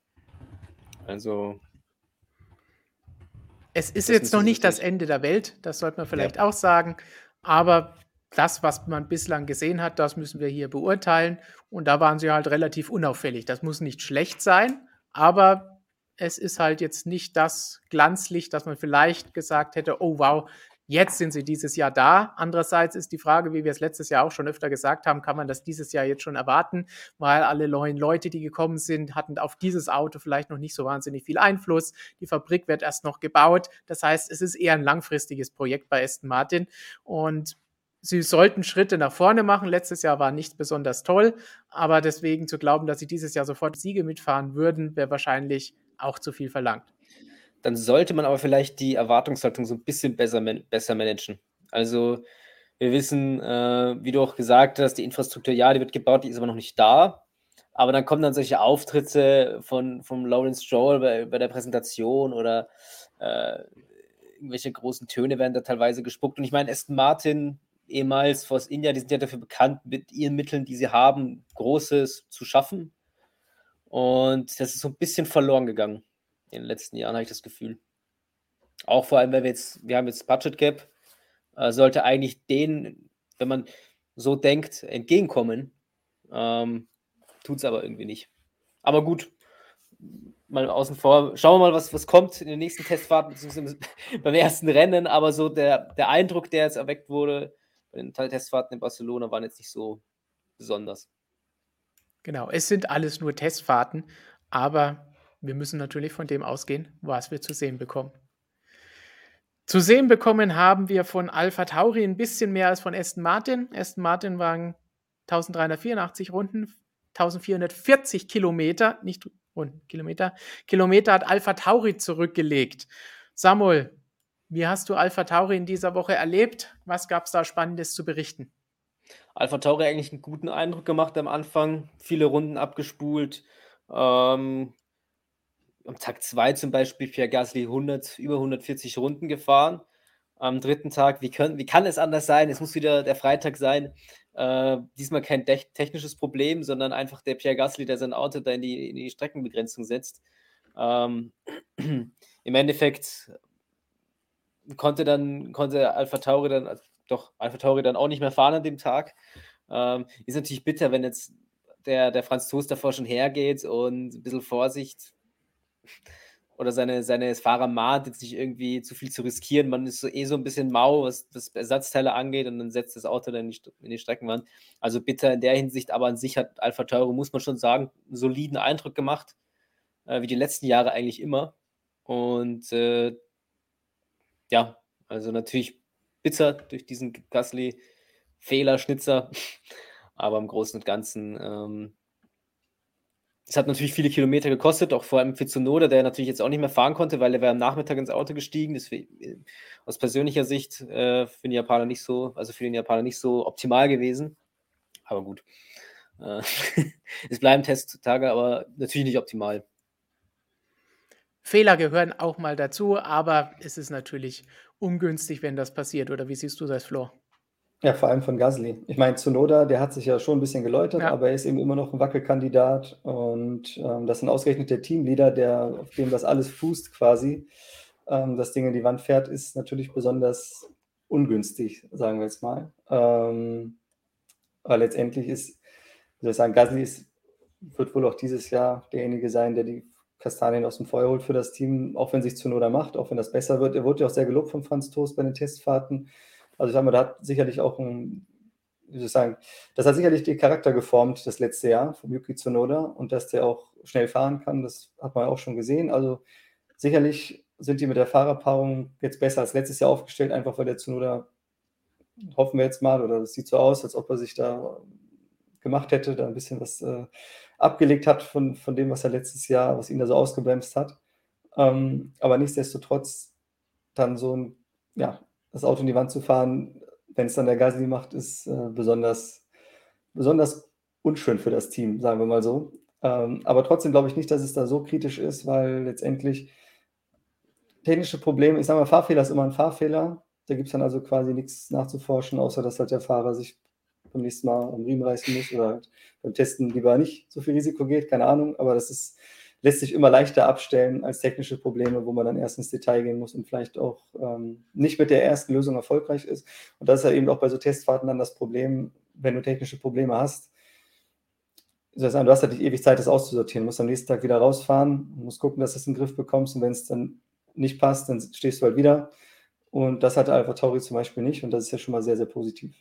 Also. Es ist jetzt noch nicht das Ende der Welt, das sollte man vielleicht ja. auch sagen. Aber das, was man bislang gesehen hat, das müssen wir hier beurteilen. Und da waren sie halt relativ unauffällig. Das muss nicht schlecht sein, aber es ist halt jetzt nicht das Glanzlicht, dass man vielleicht gesagt hätte, oh wow, Jetzt sind sie dieses Jahr da. Andererseits ist die Frage, wie wir es letztes Jahr auch schon öfter gesagt haben, kann man das dieses Jahr jetzt schon erwarten, weil alle neuen Leute, die gekommen sind, hatten auf dieses Auto vielleicht noch nicht so wahnsinnig viel Einfluss. Die Fabrik wird erst noch gebaut. Das heißt, es ist eher ein langfristiges Projekt bei Aston Martin und sie sollten Schritte nach vorne machen. Letztes Jahr war nicht besonders toll, aber deswegen zu glauben, dass sie dieses Jahr sofort Siege mitfahren würden, wäre wahrscheinlich auch zu viel verlangt dann sollte man aber vielleicht die Erwartungshaltung so ein bisschen besser, besser managen. Also wir wissen, äh, wie du auch gesagt hast, die Infrastruktur, ja, die wird gebaut, die ist aber noch nicht da. Aber dann kommen dann solche Auftritte von, von Lawrence Stroll bei, bei der Präsentation oder äh, irgendwelche großen Töne werden da teilweise gespuckt. Und ich meine, Aston Martin, ehemals Force India, die sind ja dafür bekannt, mit ihren Mitteln, die sie haben, Großes zu schaffen. Und das ist so ein bisschen verloren gegangen in den letzten Jahren, habe ich das Gefühl. Auch vor allem, wenn wir jetzt, wir haben jetzt Budget Gap, äh, sollte eigentlich denen, wenn man so denkt, entgegenkommen. Ähm, Tut es aber irgendwie nicht. Aber gut, mal außen vor. Schauen wir mal, was, was kommt in den nächsten Testfahrten, beziehungsweise <laughs> beim ersten Rennen. Aber so der, der Eindruck, der jetzt erweckt wurde bei den Testfahrten in Barcelona, waren jetzt nicht so besonders. Genau, es sind alles nur Testfahrten, aber wir müssen natürlich von dem ausgehen, was wir zu sehen bekommen. Zu sehen bekommen haben wir von Alpha Tauri ein bisschen mehr als von Aston Martin. Aston Martin waren 1384 Runden, 1440 Kilometer, nicht Runden, Kilometer. Kilometer hat Alpha Tauri zurückgelegt. Samuel, wie hast du Alpha Tauri in dieser Woche erlebt? Was gab es da Spannendes zu berichten? Alpha Tauri eigentlich einen guten Eindruck gemacht am Anfang, viele Runden abgespult, ähm, am Tag 2 zum Beispiel Pierre Gasly 100, über 140 Runden gefahren. Am dritten Tag, wie, können, wie kann es anders sein? Es muss wieder der Freitag sein. Äh, diesmal kein technisches Problem, sondern einfach der Pierre Gasly, der sein Auto da in die, in die Streckenbegrenzung setzt. Ähm, <clears throat> Im Endeffekt konnte dann konnte Alpha Tauri dann also doch Alpha Tauri dann auch nicht mehr fahren an dem Tag. Ähm, ist natürlich bitter, wenn jetzt der, der Franz Toast davor schon hergeht und ein bisschen Vorsicht oder seine, seine Fahrer mahnt, jetzt nicht irgendwie zu viel zu riskieren. Man ist so, eh so ein bisschen mau, was, was Ersatzteile angeht und dann setzt das Auto dann in die, in die Streckenwand. Also bitter in der Hinsicht, aber an sich hat Alpha Tauri, muss man schon sagen, einen soliden Eindruck gemacht, äh, wie die letzten Jahre eigentlich immer. Und äh, ja, also natürlich bitter durch diesen Gasly-Fehler-Schnitzer, <laughs> aber im Großen und Ganzen ähm, es hat natürlich viele Kilometer gekostet, auch vor allem für Zunoda, der natürlich jetzt auch nicht mehr fahren konnte, weil er wäre am Nachmittag ins Auto gestiegen. Das äh, aus persönlicher Sicht äh, für den Japaner nicht so, also für den Japaner nicht so optimal gewesen. Aber gut. Äh, <laughs> es bleiben Testtage, aber natürlich nicht optimal. Fehler gehören auch mal dazu, aber es ist natürlich ungünstig, wenn das passiert. Oder wie siehst du das, Flo? Ja, vor allem von Gasly. Ich meine, Zunoda, der hat sich ja schon ein bisschen geläutert, Ja. aber er ist eben immer noch ein Wackelkandidat und, ähm, das ist 'n ausgerechnet der Teamleader, der auf dem das alles fußt quasi, ähm, das Ding in die Wand fährt, ist natürlich besonders ungünstig, sagen wir jetzt mal. Ähm, aber letztendlich ist wie soll ich sagen, Gasly ist wird wohl auch dieses Jahr derjenige sein, der die Kastanien aus dem Feuer holt für das Team, auch wenn sich Zunoda macht, auch wenn das besser wird. Er wurde ja auch sehr gelobt von Franz Toast bei den Testfahrten. Also ich sage mal, da hat sicherlich auch ein, wie soll ich sagen, das hat sicherlich den Charakter geformt das letzte Jahr von Yuki Tsunoda und dass der auch schnell fahren kann, das hat man auch schon gesehen. Also sicherlich sind die mit der Fahrerpaarung jetzt besser als letztes Jahr aufgestellt, einfach weil der Tsunoda, hoffen wir jetzt mal, oder es sieht so aus, als ob er sich da gemacht hätte, da ein bisschen was äh, abgelegt hat von, von dem, was er letztes Jahr, was ihn da so ausgebremst hat. Ähm, aber nichtsdestotrotz dann so ein, ja, das Auto in die Wand zu fahren, wenn es dann der Gasly macht, ist äh, besonders, besonders unschön für das Team, sagen wir mal so. Ähm, aber trotzdem glaube ich nicht, dass es da so kritisch ist, weil letztendlich technische Probleme, ich sage mal, Fahrfehler ist immer ein Fahrfehler. Da gibt es dann also quasi nichts nachzuforschen, außer dass halt der Fahrer sich beim nächsten Mal am Riemen reißen muss oder halt beim Testen lieber nicht so viel Risiko geht, keine Ahnung. Aber das ist lässt sich immer leichter abstellen als technische Probleme, wo man dann erst ins Detail gehen muss und vielleicht auch ähm, nicht mit der ersten Lösung erfolgreich ist. Und das ist ja eben auch bei so Testfahrten dann das Problem, wenn du technische Probleme hast. Du hast halt ewig Zeit, das auszusortieren. Du musst am nächsten Tag wieder rausfahren, musst gucken, dass du es in den Griff bekommst und wenn es dann nicht passt, dann stehst du halt wieder Und das hatte Alpha Tauri zum Beispiel nicht und das ist ja schon mal sehr, sehr positiv.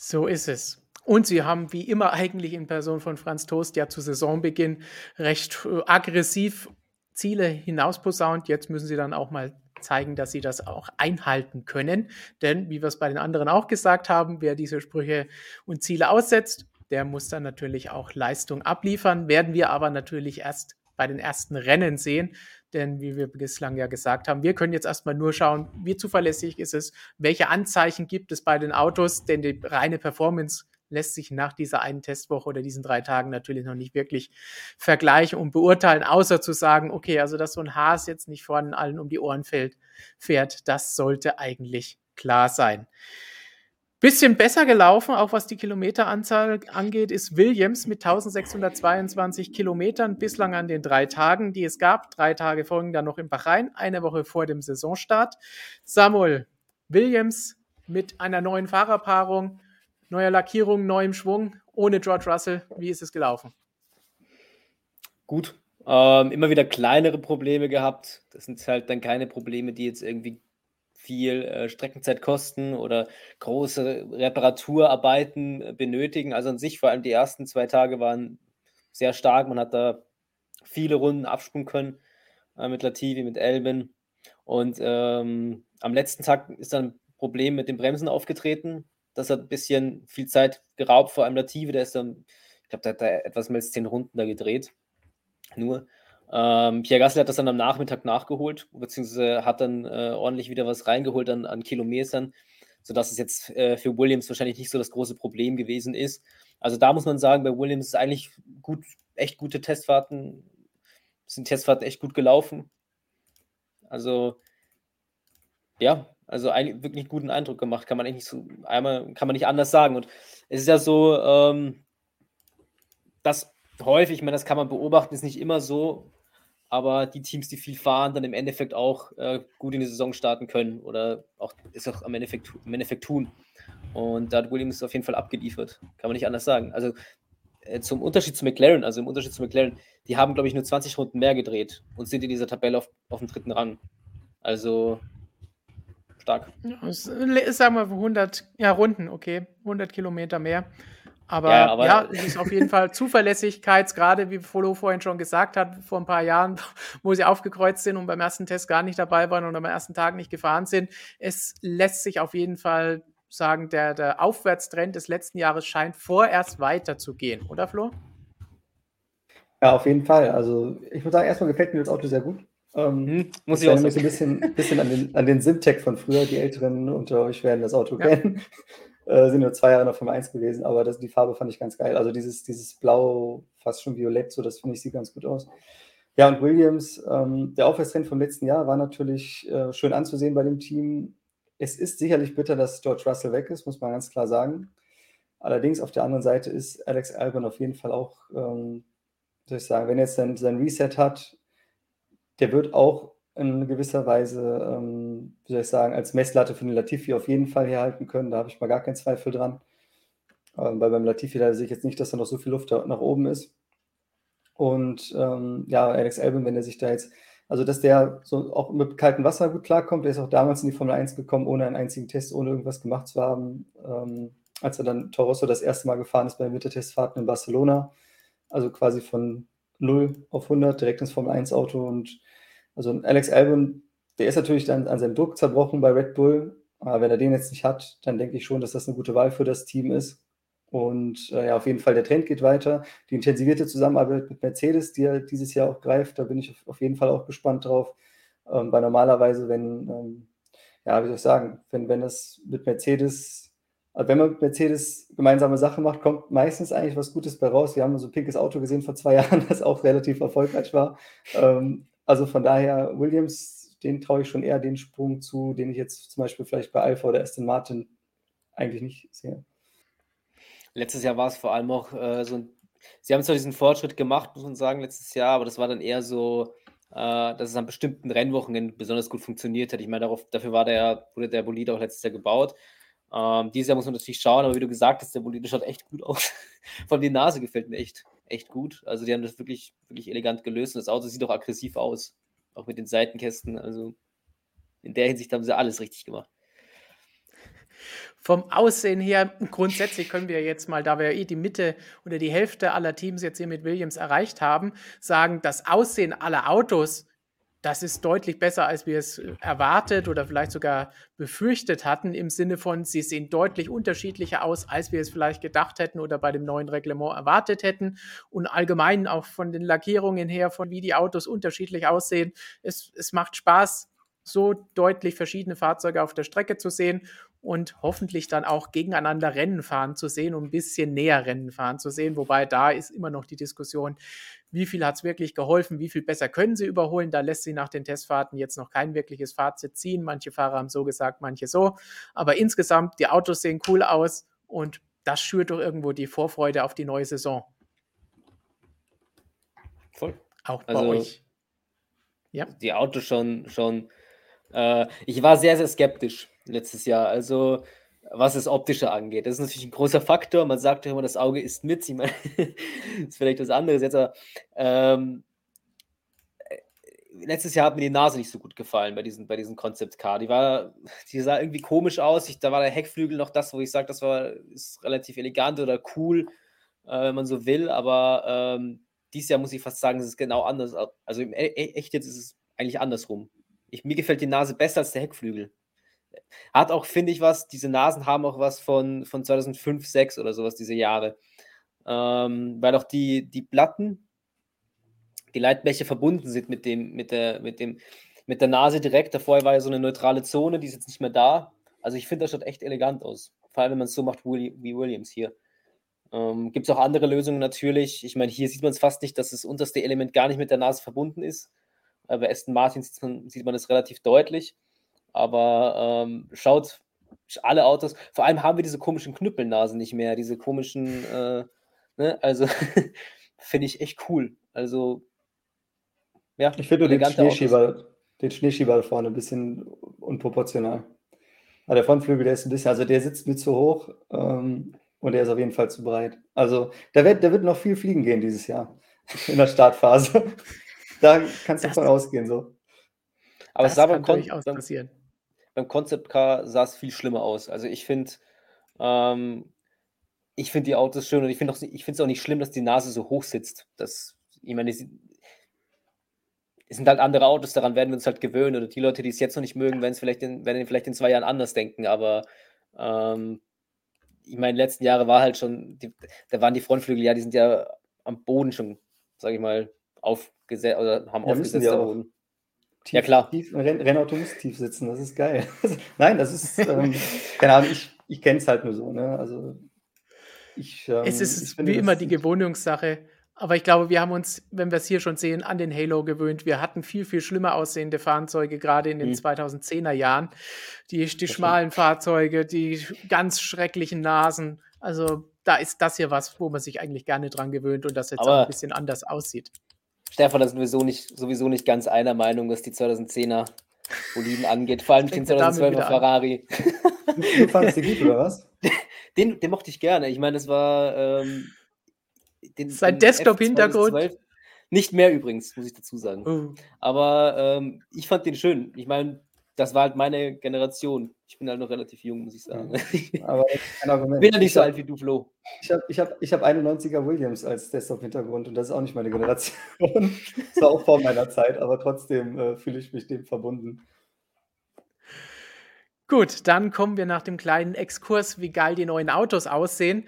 So ist es. Und sie haben wie immer eigentlich in Person von Franz Toast ja zu Saisonbeginn recht äh, aggressiv Ziele hinausposaunt. Jetzt müssen sie dann auch mal zeigen, dass sie das auch einhalten können. Denn, wie wir es bei den anderen auch gesagt haben, wer diese Sprüche und Ziele aussetzt, der muss dann natürlich auch Leistung abliefern. Werden wir aber natürlich erst bei den ersten Rennen sehen. Denn wie wir bislang ja gesagt haben, wir können jetzt erstmal nur schauen, wie zuverlässig ist es, welche Anzeichen gibt es bei den Autos, denn die reine Performance lässt sich nach dieser einen Testwoche oder diesen drei Tagen natürlich noch nicht wirklich vergleichen und beurteilen, außer zu sagen, okay, also dass so ein Haas jetzt nicht vorne allen um die Ohren fällt, fährt, das sollte eigentlich klar sein. Bisschen besser gelaufen, auch was die Kilometeranzahl angeht, ist Williams mit 1622 Kilometern bislang an den drei Tagen, die es gab. Drei Tage folgen dann noch in Bahrain, eine Woche vor dem Saisonstart. Samuel Williams mit einer neuen Fahrerpaarung, neuer Lackierung, neuem Schwung, ohne George Russell. Wie ist es gelaufen? Gut. Ähm, immer wieder kleinere Probleme gehabt. Das sind halt dann keine Probleme, die jetzt irgendwie viel äh, Streckenzeit kosten oder große Reparaturarbeiten äh, benötigen. Also an sich, vor allem die ersten zwei Tage waren sehr stark. Man hat da viele Runden absprungen können äh, mit Latifi, mit Elben. Und ähm, am letzten Tag ist dann ein Problem mit den Bremsen aufgetreten. Das hat ein bisschen viel Zeit geraubt, vor allem Latifi, der ist dann, ich glaube, der hat da etwas mehr als zehn Runden da gedreht. Nur. Ähm, Pierre Gasly hat das dann am Nachmittag nachgeholt, beziehungsweise hat dann äh, ordentlich wieder was reingeholt an, an Kilometern, sodass es jetzt äh, für Williams wahrscheinlich nicht so das große Problem gewesen ist. Also da muss man sagen, bei Williams ist eigentlich gut, echt gute Testfahrten, sind Testfahrten echt gut gelaufen. Also ja, also eigentlich wirklich guten Eindruck gemacht, kann man eigentlich so einmal, kann man nicht anders sagen. Und es ist ja so, ähm, dass häufig, ich meine, das kann man beobachten, ist nicht immer so, aber die Teams, die viel fahren, dann im Endeffekt auch äh, gut in die Saison starten können oder auch ist auch am Endeffekt, im Endeffekt tun. Und da hat Williams auf jeden Fall abgeliefert. Kann man nicht anders sagen. Also äh, zum Unterschied zu McLaren, also im Unterschied zu McLaren, die haben, glaube ich, nur 20 Runden mehr gedreht und sind in dieser Tabelle auf, auf dem dritten Rang. Also stark. Ja, sagen wir 100 ja, Runden, okay. 100 Kilometer mehr. Aber Ja, ja, aber es ist auf jeden Fall Zuverlässigkeit, gerade wie Folo vorhin schon gesagt hat, vor ein paar Jahren, <laughs> wo sie aufgekreuzt sind und beim ersten Test gar nicht dabei waren und am ersten Tag nicht gefahren sind. Es lässt sich auf jeden Fall sagen, der, der Aufwärtstrend des letzten Jahres scheint vorerst weiterzugehen, oder Flo? Ja, auf jeden Fall. Also ich muss sagen, erstmal gefällt mir das Auto sehr gut. Ähm, hm, muss ich auch sagen. ein bisschen, bisschen an den, an den Simtech von früher. Die Älteren unter euch werden das Auto Ja. kennen. Äh, sind nur zwei Jahre noch Formel 1 gewesen, aber das, die Farbe fand ich ganz geil. Also dieses, dieses Blau, fast schon violett, so das finde ich, sieht ganz gut aus. Ja, und Williams, ähm, der Aufwärtstrend vom letzten Jahr war natürlich äh, schön anzusehen bei dem Team. Es ist sicherlich bitter, dass George Russell weg ist, muss man ganz klar sagen. Allerdings auf der anderen Seite ist Alex Albon auf jeden Fall auch, ähm, soll ich sagen, wenn er jetzt sein, sein Reset hat, der wird auch in gewisser Weise, ähm, wie soll ich sagen, als Messlatte für den Latifi auf jeden Fall herhalten können. Da habe ich mal gar keinen Zweifel dran. Ähm, weil beim Latifi, da sehe ich jetzt nicht, dass da noch so viel Luft nach oben ist. Und ähm, ja, Alex Albon, wenn er sich da jetzt, also dass der so auch mit kaltem Wasser gut klarkommt, der ist auch damals in die Formel 1 gekommen, ohne einen einzigen Test, ohne irgendwas gemacht zu haben. Ähm, als er dann Torosso das erste Mal gefahren ist bei den Wintertestfahrten in Barcelona. Also quasi von 0 auf 100 direkt ins Formel 1 Auto und also Alex Albon, der ist natürlich dann an seinem Druck zerbrochen bei Red Bull. Aber wenn er den jetzt nicht hat, dann denke ich schon, dass das eine gute Wahl für das Team ist. Und äh, ja, auf jeden Fall, der Trend geht weiter. Die intensivierte Zusammenarbeit mit Mercedes, die ja dieses Jahr auch greift, da bin ich auf, jeden Fall auch gespannt drauf. Ähm, weil normalerweise, wenn, ähm, ja, wie soll ich sagen, wenn, wenn das mit Mercedes, also wenn man mit Mercedes gemeinsame Sachen macht, kommt meistens eigentlich was Gutes bei raus. Wir haben so ein pinkes Auto gesehen vor zwei <laughs> Jahren, das auch relativ erfolgreich war. Ähm, also von daher, Williams, den traue ich schon eher den Sprung zu, den ich jetzt zum Beispiel vielleicht bei Alpha oder Aston Martin eigentlich nicht sehe. Letztes Jahr war es vor allem auch äh, so ein. Sie haben zwar diesen Fortschritt gemacht, muss man sagen, letztes Jahr, aber das war dann eher so, äh, dass es an bestimmten Rennwochen besonders gut funktioniert hat. Ich meine, darauf, dafür war der, wurde der Bolide auch letztes Jahr gebaut. Ähm, dieses Jahr muss man natürlich schauen, aber wie du gesagt hast, der Bolide schaut echt gut aus. <laughs> Von die Nase gefällt mir echt, echt gut. Also die haben das wirklich, wirklich elegant gelöst und das Auto sieht auch aggressiv aus. Auch mit den Seitenkästen. Also in der Hinsicht haben sie alles richtig gemacht. Vom Aussehen her, grundsätzlich können wir jetzt mal, da wir eh die Mitte oder die Hälfte aller Teams jetzt hier mit Williams erreicht haben, sagen, das Aussehen aller Autos das ist deutlich besser, als wir es äh, erwartet oder vielleicht sogar befürchtet hatten, im Sinne von, sie sehen deutlich unterschiedlicher aus, als wir es vielleicht gedacht hätten oder bei dem neuen Reglement erwartet hätten. Und allgemein auch von den Lackierungen her, von wie die Autos unterschiedlich aussehen. Es, es macht Spaß, so deutlich verschiedene Fahrzeuge auf der Strecke zu sehen und hoffentlich dann auch gegeneinander Rennen fahren zu sehen, um ein bisschen näher Rennen fahren zu sehen. Wobei da ist immer noch die Diskussion, wie viel hat es wirklich geholfen, wie viel besser können sie überholen. Da lässt sie nach den Testfahrten jetzt noch kein wirkliches Fazit ziehen. Manche Fahrer haben so gesagt, manche so. Aber insgesamt, die Autos sehen cool aus und das schürt doch irgendwo die Vorfreude auf die neue Saison. Voll. Auch bei also, euch. Ja. Die Autos schon, schon. Äh, ich war sehr, sehr skeptisch letztes Jahr. Also was das Optische angeht. Das ist natürlich ein großer Faktor. Man sagt ja immer, das Auge ist mit. Ich meine, <laughs> das ist vielleicht was anderes jetzt, aber ähm, äh, letztes Jahr hat mir die Nase nicht so gut gefallen bei diesen, bei diesen Concept Car. Die war, die sah irgendwie komisch aus. Ich, da war der Heckflügel noch das, wo ich sage, das war ist relativ elegant oder cool, äh, wenn man so will. Aber ähm, dieses Jahr muss ich fast sagen, es ist genau anders. Also im e-, e echt jetzt ist es eigentlich andersrum. Ich, mir gefällt die Nase besser als der Heckflügel. Hat auch, finde ich, was, diese Nasen haben auch was von, von 2005, 2006 oder sowas, diese Jahre. Ähm, weil auch die, die Platten, die Leitbleche verbunden sind mit dem, mit der, mit dem, mit der Nase direkt. Davor war ja so eine neutrale Zone, die ist jetzt nicht mehr da. Also ich finde, das schaut echt elegant aus. Vor allem, wenn man es so macht wie Williams hier. Ähm, Gibt es auch andere Lösungen natürlich. Ich meine, hier sieht man es fast nicht, dass das unterste Element gar nicht mit der Nase verbunden ist. Äh, bei Aston Martin sieht man, sieht man das relativ deutlich. Aber ähm, schaut alle Autos, vor allem haben wir diese komischen Knüppelnasen nicht mehr, diese komischen, äh, ne? also <laughs> finde ich echt cool. Also, ja. Ich finde den Schneeschieber, den Schneeschieber vorne ein bisschen unproportional. Aber der Frontflügel, der ist ein bisschen, also der sitzt mir zu hoch ähm, und der ist auf jeden Fall zu breit. Also, da wird, da wird noch viel fliegen gehen dieses Jahr <laughs> in der Startphase. Da kannst du davon ausgehen, so. Aber das es sah beim, Kon beim, beim Concept Car sah es viel schlimmer aus. Also ich finde, ähm, ich finde die Autos schön und ich finde es auch nicht schlimm, dass die Nase so hoch sitzt. Das, ich meine, es sind halt andere Autos, daran werden wir uns halt gewöhnen. Oder die Leute, die es jetzt noch nicht mögen, werden es vielleicht in, werden vielleicht in zwei Jahren anders denken. Aber ähm, ich meine, letzten Jahre war halt schon, die, da waren die Frontflügel, ja, die sind ja am Boden schon, sage ich mal, aufgesetzt oder haben ja, aufgesetzt am Boden. Tief, ja, klar. Tief, Renn Rennauto muss tief sitzen, das ist geil. <laughs> Nein, das ist, ähm, keine Ahnung, ich, ich kenne es halt nur so. Ne? Also, ich, ähm, es ist finde, wie immer die Gewöhnungssache. Aber ich glaube, wir haben uns, wenn wir es hier schon sehen, an den Halo gewöhnt. Wir hatten viel, viel schlimmer aussehende Fahrzeuge, gerade in den mhm. 2010er Jahren. Die, die schmalen Fahrzeuge, die ganz schrecklichen Nasen. Also da ist das hier was, wo man sich eigentlich gerne dran gewöhnt und das jetzt Aber auch ein bisschen anders aussieht. Stefan, da sind wir sowieso nicht, sowieso nicht ganz einer Meinung, was die 2010er Boliden angeht. Vor allem den 2012er Ferrari. Du fandest den gut, oder was? <laughs> Den, den mochte ich gerne. Ich meine, es war. Ähm, den, Sein Desktop-Hintergrund. Nicht mehr übrigens, muss ich dazu sagen. Uh. Aber ähm, ich fand den schön. Ich meine, das war halt meine Generation. Ich bin halt noch relativ jung, muss ich sagen. <laughs> Aber kein Argument. Bin ja nicht so alt wie du, Flo. Ich habe ich hab, ich hab 91er Williams als Desktop-Hintergrund und das ist auch nicht meine Generation. <laughs> das war auch vor meiner Zeit, aber trotzdem äh, fühle ich mich dem verbunden. Gut, dann kommen wir nach dem kleinen Exkurs, wie geil die neuen Autos aussehen,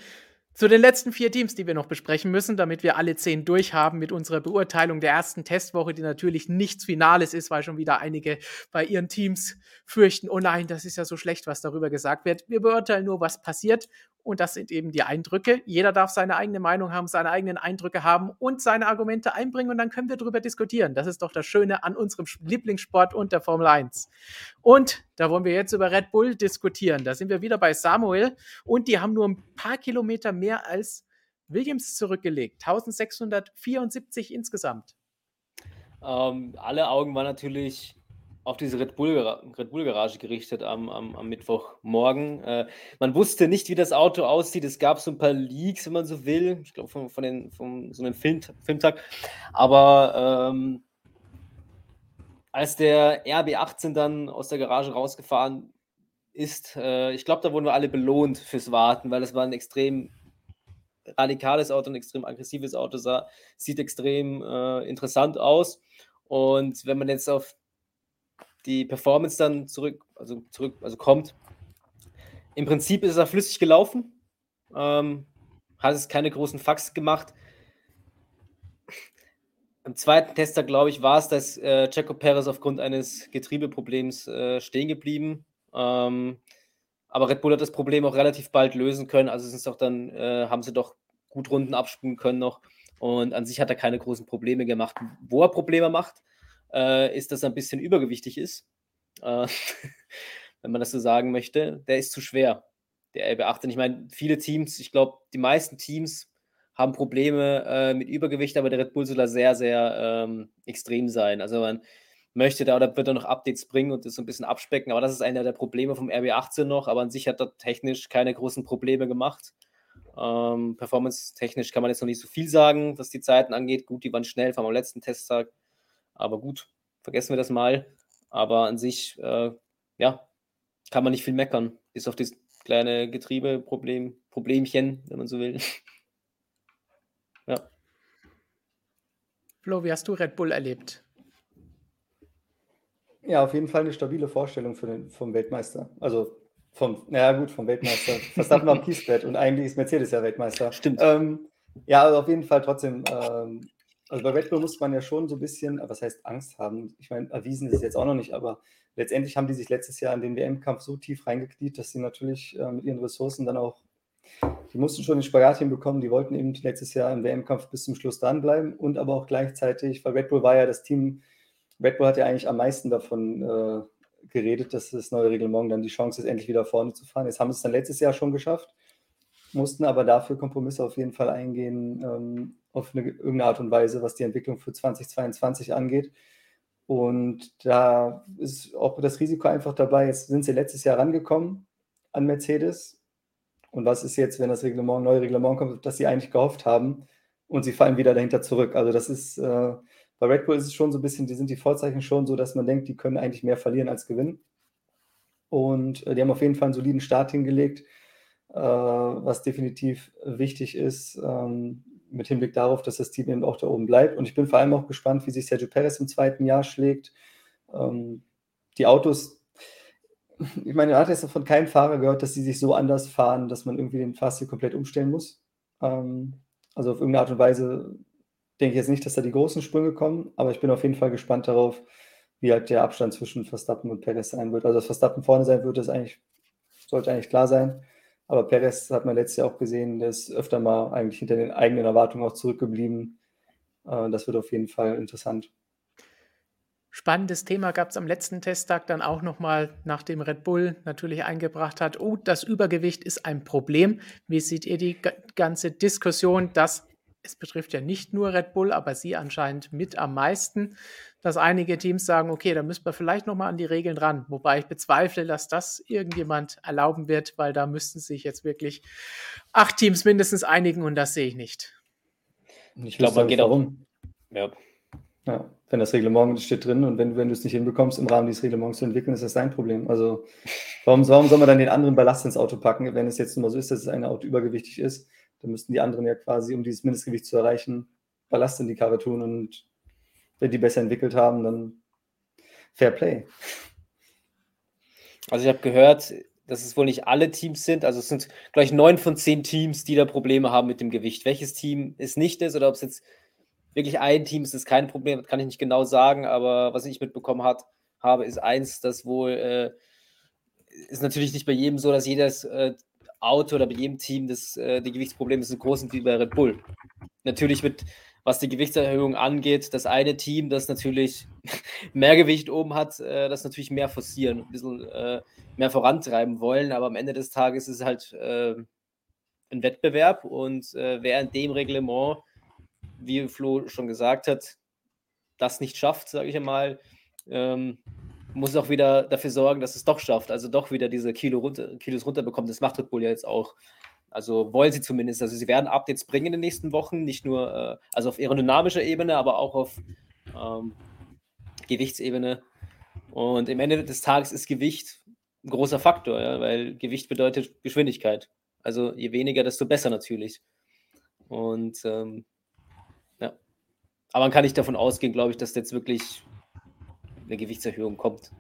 zu den letzten vier Teams, die wir noch besprechen müssen, damit wir alle zehn durchhaben mit unserer Beurteilung der ersten Testwoche, die natürlich nichts Finales ist, weil schon wieder einige bei ihren Teams fürchten, oh nein, das ist ja so schlecht, was darüber gesagt wird. Wir beurteilen nur, was passiert und das sind eben die Eindrücke. Jeder darf seine eigene Meinung haben, seine eigenen Eindrücke haben und seine Argumente einbringen und dann können wir darüber diskutieren. Das ist doch das Schöne an unserem Lieblingssport und der Formel 1. Und da wollen wir jetzt über Red Bull diskutieren. Da sind wir wieder bei Samuel und die haben nur ein paar Kilometer mehr als Williams zurückgelegt. 1674 insgesamt. Ähm, alle Augen waren natürlich auf diese Red Bull, Red Bull Garage gerichtet am, am, am Mittwochmorgen. Äh, man wusste nicht, wie das Auto aussieht. Es gab so ein paar Leaks, wenn man so will. Ich glaube, von, von, von so einem Film, Filmtag. Aber ähm, als der RB18 dann aus der Garage rausgefahren ist, äh, ich glaube, da wurden wir alle belohnt fürs Warten, weil es war ein extrem radikales Auto, ein extrem aggressives Auto, sah, sieht extrem äh, interessant aus. Und wenn man jetzt auf die Performance dann zurück, also zurück, also kommt, im Prinzip ist er flüssig gelaufen, ähm, hat es keine großen Fax gemacht. Im zweiten Tester, glaube ich, war es, dass äh, Checo Perez aufgrund eines Getriebeproblems äh, stehen geblieben. Ähm, aber Red Bull hat das Problem auch relativ bald lösen können. Also sind auch dann, äh, haben sie doch gut Runden abspringen können noch. Und an sich hat er keine großen Probleme gemacht. Wo er Probleme macht, äh, ist, dass er ein bisschen übergewichtig ist. Äh, <laughs> wenn man das so sagen möchte. Der ist zu schwer, der LB18. Ich meine, viele Teams, ich glaube, die meisten Teams haben Probleme äh, mit Übergewicht, aber der Red Bull soll da sehr, sehr ähm, extrem sein. Also man möchte da oder wird er noch Updates bringen und das so ein bisschen abspecken. Aber das ist einer der Probleme vom RB18 noch. Aber an sich hat er technisch keine großen Probleme gemacht. Ähm, Performance-technisch kann man jetzt noch nicht so viel sagen, was die Zeiten angeht. Gut, die waren schnell, vom letzten Testtag. Aber gut, vergessen wir das mal. Aber an sich, äh, ja, kann man nicht viel meckern. Bis auf das kleine Getriebeproblem, Problemchen, wenn man so will. <laughs> ja. Flo, wie hast du Red Bull erlebt? Ja, auf jeden Fall eine stabile Vorstellung für den, vom Weltmeister. Also vom, naja gut, vom Weltmeister. <laughs> Verstappen war am Kiesbett und eigentlich ist Mercedes ja Weltmeister. Stimmt. Ähm, ja, also auf jeden Fall trotzdem. Ähm, also bei Red Bull muss man ja schon so ein bisschen, was heißt Angst haben? Ich meine, erwiesen ist es jetzt auch noch nicht, aber letztendlich haben die sich letztes Jahr in den WM-Kampf so tief reingekniet, dass sie natürlich äh, mit ihren Ressourcen dann auch, die mussten schon den Spagat hinbekommen, die wollten eben letztes Jahr im WM-Kampf bis zum Schluss dranbleiben und aber auch gleichzeitig, weil Red Bull war ja das Team, Red Bull hat ja eigentlich am meisten davon äh, geredet, dass das neue Reglement dann die Chance ist, endlich wieder vorne zu fahren. Jetzt haben sie es dann letztes Jahr schon geschafft, mussten aber dafür Kompromisse auf jeden Fall eingehen, ähm, auf eine, irgendeine Art und Weise, was die Entwicklung für 2022 angeht. Und da ist auch das Risiko einfach dabei. Jetzt sind sie letztes Jahr rangekommen an Mercedes. Und was ist jetzt, wenn das Reglement, neue Reglement kommt, das sie eigentlich gehofft haben und sie fallen wieder dahinter zurück? Also das ist, äh, bei Red Bull ist es schon so ein bisschen, die sind die Vorzeichen schon so, dass man denkt, die können eigentlich mehr verlieren als gewinnen. Und äh, die haben auf jeden Fall einen soliden Start hingelegt, was definitiv wichtig ist. Ähm, mit Hinblick darauf, dass das Team eben auch da oben bleibt. Und ich bin vor allem auch gespannt, wie sich Sergio Perez im zweiten Jahr schlägt. Ähm, die Autos, ich meine, man hat jetzt von keinem Fahrer gehört, dass sie sich so anders fahren, dass man irgendwie den Fahrstil komplett umstellen muss. Ähm, also auf irgendeine Art und Weise denke ich jetzt nicht, dass da die großen Sprünge kommen, aber ich bin auf jeden Fall gespannt darauf, wie halt der Abstand zwischen Verstappen und Perez sein wird. Also, dass Verstappen vorne sein wird, ist eigentlich, sollte eigentlich klar sein. Aber Perez hat man letztes Jahr auch gesehen, der ist öfter mal eigentlich hinter den eigenen Erwartungen auch zurückgeblieben. Äh, das wird auf jeden Fall interessant. Spannendes Thema gab es am letzten Testtag dann auch nochmal, nachdem Red Bull natürlich eingebracht hat, oh, das Übergewicht ist ein Problem. Wie seht ihr die ganze Diskussion, dass es betrifft ja nicht nur Red Bull, aber sie anscheinend mit am meisten, dass einige Teams sagen, okay, da müssen wir vielleicht nochmal an die Regeln ran. Wobei ich bezweifle, dass das irgendjemand erlauben wird, weil da müssten sich jetzt wirklich acht Teams mindestens einigen und das sehe ich nicht. Ich glaube, man geht auch um. Ja. ja. Wenn das Reglement steht drin und wenn, wenn du es nicht hinbekommst, im Rahmen dieses Reglements zu entwickeln, ist das dein Problem. Also warum, warum soll man dann den anderen Ballast ins Auto packen, wenn es jetzt nur so ist, dass ein Auto übergewichtig ist? Dann müssten die anderen ja quasi, um dieses Mindestgewicht zu erreichen, Ballast in die Karre tun und wenn die besser entwickelt haben, dann Fair Play. Also ich habe gehört, dass es wohl nicht alle Teams sind. Also es sind gleich neun von zehn Teams, die da Probleme haben mit dem Gewicht. Welches Team es nicht ist oder ob es jetzt wirklich ein Team ist, ist kein Problem, kann ich nicht genau sagen. Aber was ich mitbekommen hat, habe, ist eins, das wohl äh, ist natürlich nicht bei jedem so, dass jedes äh, Auto oder bei jedem Team das, äh, die Gewichtsprobleme so groß sind wie bei Red Bull. Natürlich wird was die Gewichtserhöhung angeht, das eine Team, das natürlich <laughs> mehr Gewicht oben hat, äh, das natürlich mehr forcieren, ein bisschen äh, mehr vorantreiben wollen. Aber am Ende des Tages ist es halt äh, ein Wettbewerb und äh, wer in dem Reglement, wie Flo schon gesagt hat, das nicht schafft, sage ich einmal, ähm, muss auch wieder dafür sorgen, dass es doch schafft, also doch wieder diese Kilo runter, Kilos runterbekommt. Das macht Red Bull ja jetzt auch. Also wollen sie zumindest. Also sie werden Updates bringen in den nächsten Wochen, nicht nur äh, also auf aerodynamischer Ebene, aber auch auf ähm, Gewichtsebene. Und im Ende des Tages ist Gewicht ein großer Faktor, ja, weil Gewicht bedeutet Geschwindigkeit. Also je weniger, desto besser natürlich. Und ähm, ja. Aber man kann nicht davon ausgehen, glaube ich, dass jetzt wirklich eine Gewichtserhöhung kommt.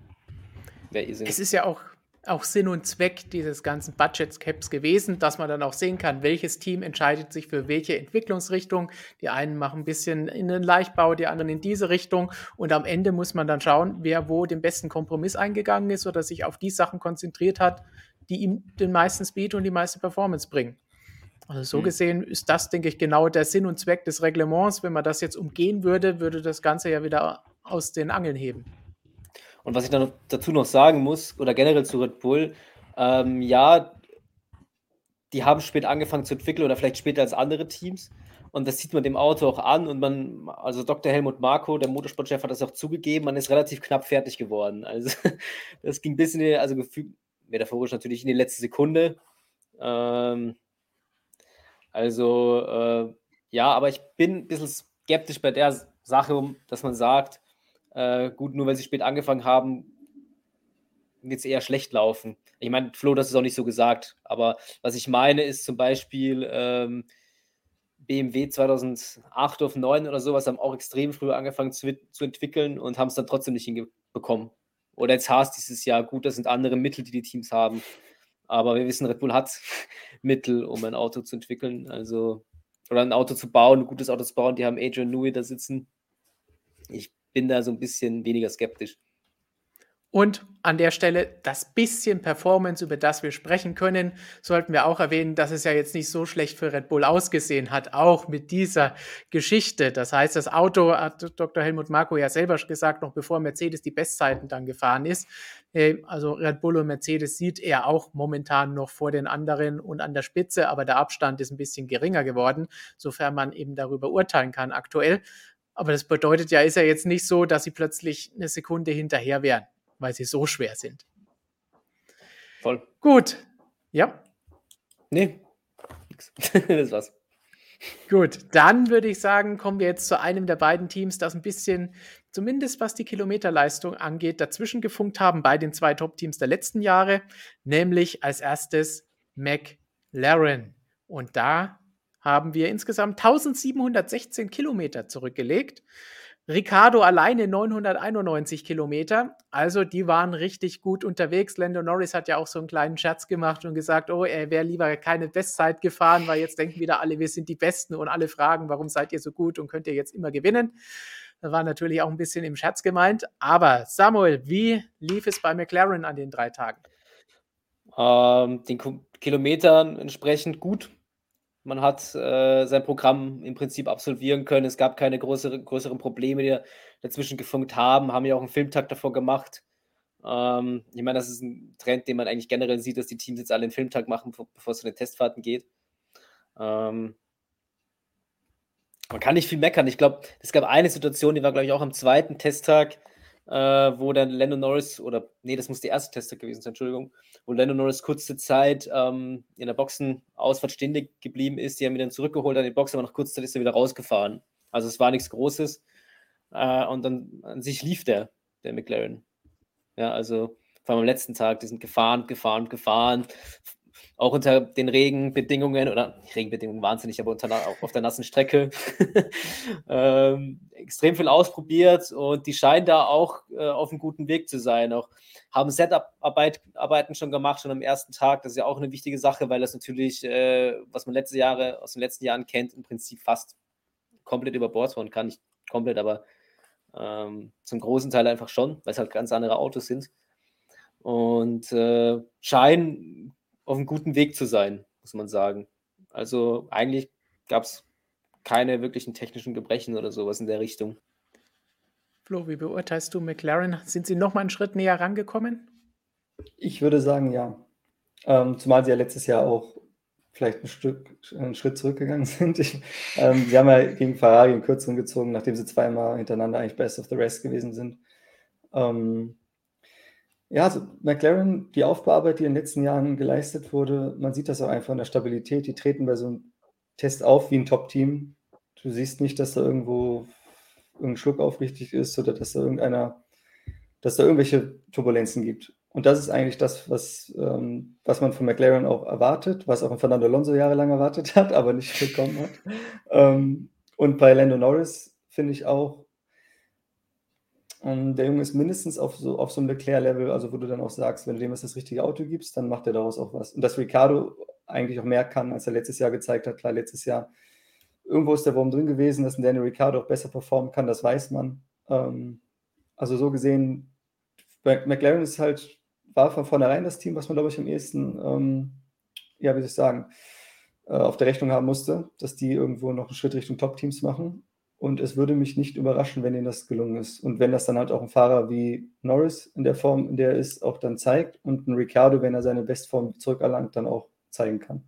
Es ist ja auch auch Sinn und Zweck dieses ganzen Budget Caps gewesen, dass man dann auch sehen kann, welches Team entscheidet sich für welche Entwicklungsrichtung. Die einen machen ein bisschen in den Leichtbau, die anderen in diese Richtung. Und am Ende muss man dann schauen, wer wo den besten Kompromiss eingegangen ist oder sich auf die Sachen konzentriert hat, die ihm den meisten Speed und die meiste Performance bringen. Also so mhm. gesehen ist das, denke ich, genau der Sinn und Zweck des Reglements. Wenn man das jetzt umgehen würde, würde das Ganze ja wieder aus den Angeln heben. Und was ich dann dazu noch sagen muss, oder generell zu Red Bull, ähm, ja, die haben spät angefangen zu entwickeln oder vielleicht später als andere Teams. Und das sieht man dem Auto auch an. Und man, also Dr. Helmut Marko, der Motorsportchef, hat das auch zugegeben, man ist relativ knapp fertig geworden. Also <laughs> das ging bis in die, also gefühlt, metaphorisch natürlich in die letzte Sekunde. Ähm, also äh, ja, aber ich bin ein bisschen skeptisch bei der Sache, dass man sagt, äh, gut, nur weil sie spät angefangen haben, wird es eher schlecht laufen. Ich meine, Flo, das ist auch nicht so gesagt, aber was ich meine ist zum Beispiel ähm, BMW 2008 auf 9 oder sowas haben auch extrem früh angefangen zu, zu entwickeln und haben es dann trotzdem nicht hinbekommen. Oder jetzt Haas dieses Jahr, gut, das sind andere Mittel, die die Teams haben. Aber wir wissen, Red Bull hat <laughs> Mittel, um ein Auto zu entwickeln, also oder ein Auto zu bauen, ein gutes Auto zu bauen. Die haben Adrian Newey da sitzen. Ich bin da so ein bisschen weniger skeptisch. Und an der Stelle das bisschen Performance, über das wir sprechen können, sollten wir auch erwähnen, dass es ja jetzt nicht so schlecht für Red Bull ausgesehen hat, auch mit dieser Geschichte. Das heißt, das Auto hat Dr. Helmut Marko ja selber gesagt, noch bevor Mercedes die Bestzeiten dann gefahren ist. Äh, also Red Bull und Mercedes sieht er auch momentan noch vor den anderen und an der Spitze, aber der Abstand ist ein bisschen geringer geworden, sofern man eben darüber urteilen kann aktuell. Aber das bedeutet ja, ist ja jetzt nicht so, dass sie plötzlich eine Sekunde hinterher wären, weil sie so schwer sind. Voll. Gut. Ja. Nee. Nix. <laughs> das war's. Gut, dann würde ich sagen, kommen wir jetzt zu einem der beiden Teams, das ein bisschen, zumindest was die Kilometerleistung angeht, dazwischen gefunkt haben bei den zwei Top-Teams der letzten Jahre, nämlich als erstes McLaren. Und da haben wir insgesamt 1716 Kilometer zurückgelegt. Ricardo alleine 991 Kilometer. Also die waren richtig gut unterwegs. Lando Norris hat ja auch so einen kleinen Scherz gemacht und gesagt, oh, er wäre lieber keine Bestzeit gefahren, weil jetzt denken wieder alle, wir sind die Besten und alle fragen, warum seid ihr so gut und könnt ihr jetzt immer gewinnen. Das war natürlich auch ein bisschen im Scherz gemeint. Aber Samuel, wie lief es bei McLaren an den drei Tagen? Ähm, den Kilometern entsprechend gut. Man hat äh, sein Programm im Prinzip absolvieren können. Es gab keine größere, größeren Probleme, die dazwischen gefunkt haben. Haben ja auch einen Filmtag davor gemacht. Ähm, ich meine, das ist ein Trend, den man eigentlich generell sieht, dass die Teams jetzt alle einen Filmtag machen, bevor es zu den Testfahrten geht. Ähm, man kann nicht viel meckern. Ich glaube, es gab eine Situation, die war, glaube ich, auch am zweiten Testtag äh, wo dann Lando Norris, oder nee, das muss der erste Tester gewesen sein, Entschuldigung, wo Lando Norris kurze Zeit ähm, in der Boxenausfahrt ständig geblieben ist. Die haben ihn dann zurückgeholt an die Box, aber nach kurzer Zeit ist er wieder rausgefahren. Also es war nichts Großes. Äh, und dann an sich lief der, der McLaren. Ja, also vor allem am letzten Tag, die sind gefahren, gefahren, gefahren, auch unter den Regenbedingungen oder Regenbedingungen wahnsinnig, aber unter, auch auf der nassen Strecke <laughs> ähm, extrem viel ausprobiert und die scheinen da auch äh, auf einem guten Weg zu sein. Auch haben Setup-Arbeiten schon gemacht, schon am ersten Tag. Das ist ja auch eine wichtige Sache, weil das natürlich, äh, was man letzte Jahre aus den letzten Jahren kennt, im Prinzip fast komplett über Bord fahren kann. Nicht komplett, aber ähm, zum großen Teil einfach schon, weil es halt ganz andere Autos sind. Und äh, scheinen auf einem guten Weg zu sein, muss man sagen. Also eigentlich gab es keine wirklichen technischen Gebrechen oder sowas in der Richtung. Flo, wie beurteilst du McLaren? Sind sie noch mal einen Schritt näher rangekommen? Ich würde sagen, ja. Ähm, zumal sie ja letztes Jahr auch vielleicht ein Stück, einen Schritt zurückgegangen <laughs> sind. Ich, ähm, sie haben ja gegen Ferrari in Kürzung gezogen, nachdem sie zweimal hintereinander eigentlich Best of the Rest gewesen sind. Ähm, ja, also McLaren, die Aufbauarbeit, die in den letzten Jahren geleistet wurde, man sieht das auch einfach in der Stabilität. Die treten bei so einem Test auf wie ein Top-Team. Du siehst nicht, dass da irgendwo irgendein Schluck aufrichtig ist oder dass da irgendeiner, dass da irgendwelche Turbulenzen gibt. Und das ist eigentlich das, was, ähm, was man von McLaren auch erwartet, was auch Fernando Alonso jahrelang erwartet hat, <laughs> aber nicht bekommen hat. ähm, und bei Lando Norris finde ich auch, ähm, der Junge ist mindestens auf so, auf so einem Leclerc-Level, also wo du dann auch sagst, wenn du dem das richtige Auto gibst, dann macht er daraus auch was. Und dass Ricardo eigentlich auch mehr kann, als er letztes Jahr gezeigt hat. Klar, letztes Jahr irgendwo ist der Wurm drin gewesen, dass ein Daniel Ricciardo auch besser performen kann, das weiß man. Ähm, also so gesehen, McLaren ist halt, war von vornherein das Team, was man, glaube ich, am ehesten, ähm, ja, wie soll ich sagen, äh, auf der Rechnung haben musste, dass die irgendwo noch einen Schritt Richtung Top-Teams machen. Und es würde mich nicht überraschen, wenn ihnen das gelungen ist. Und wenn das dann halt auch ein Fahrer wie Norris in der Form, in der er ist, auch dann zeigt und ein Ricciardo, wenn er seine Bestform zurückerlangt, dann auch zeigen kann.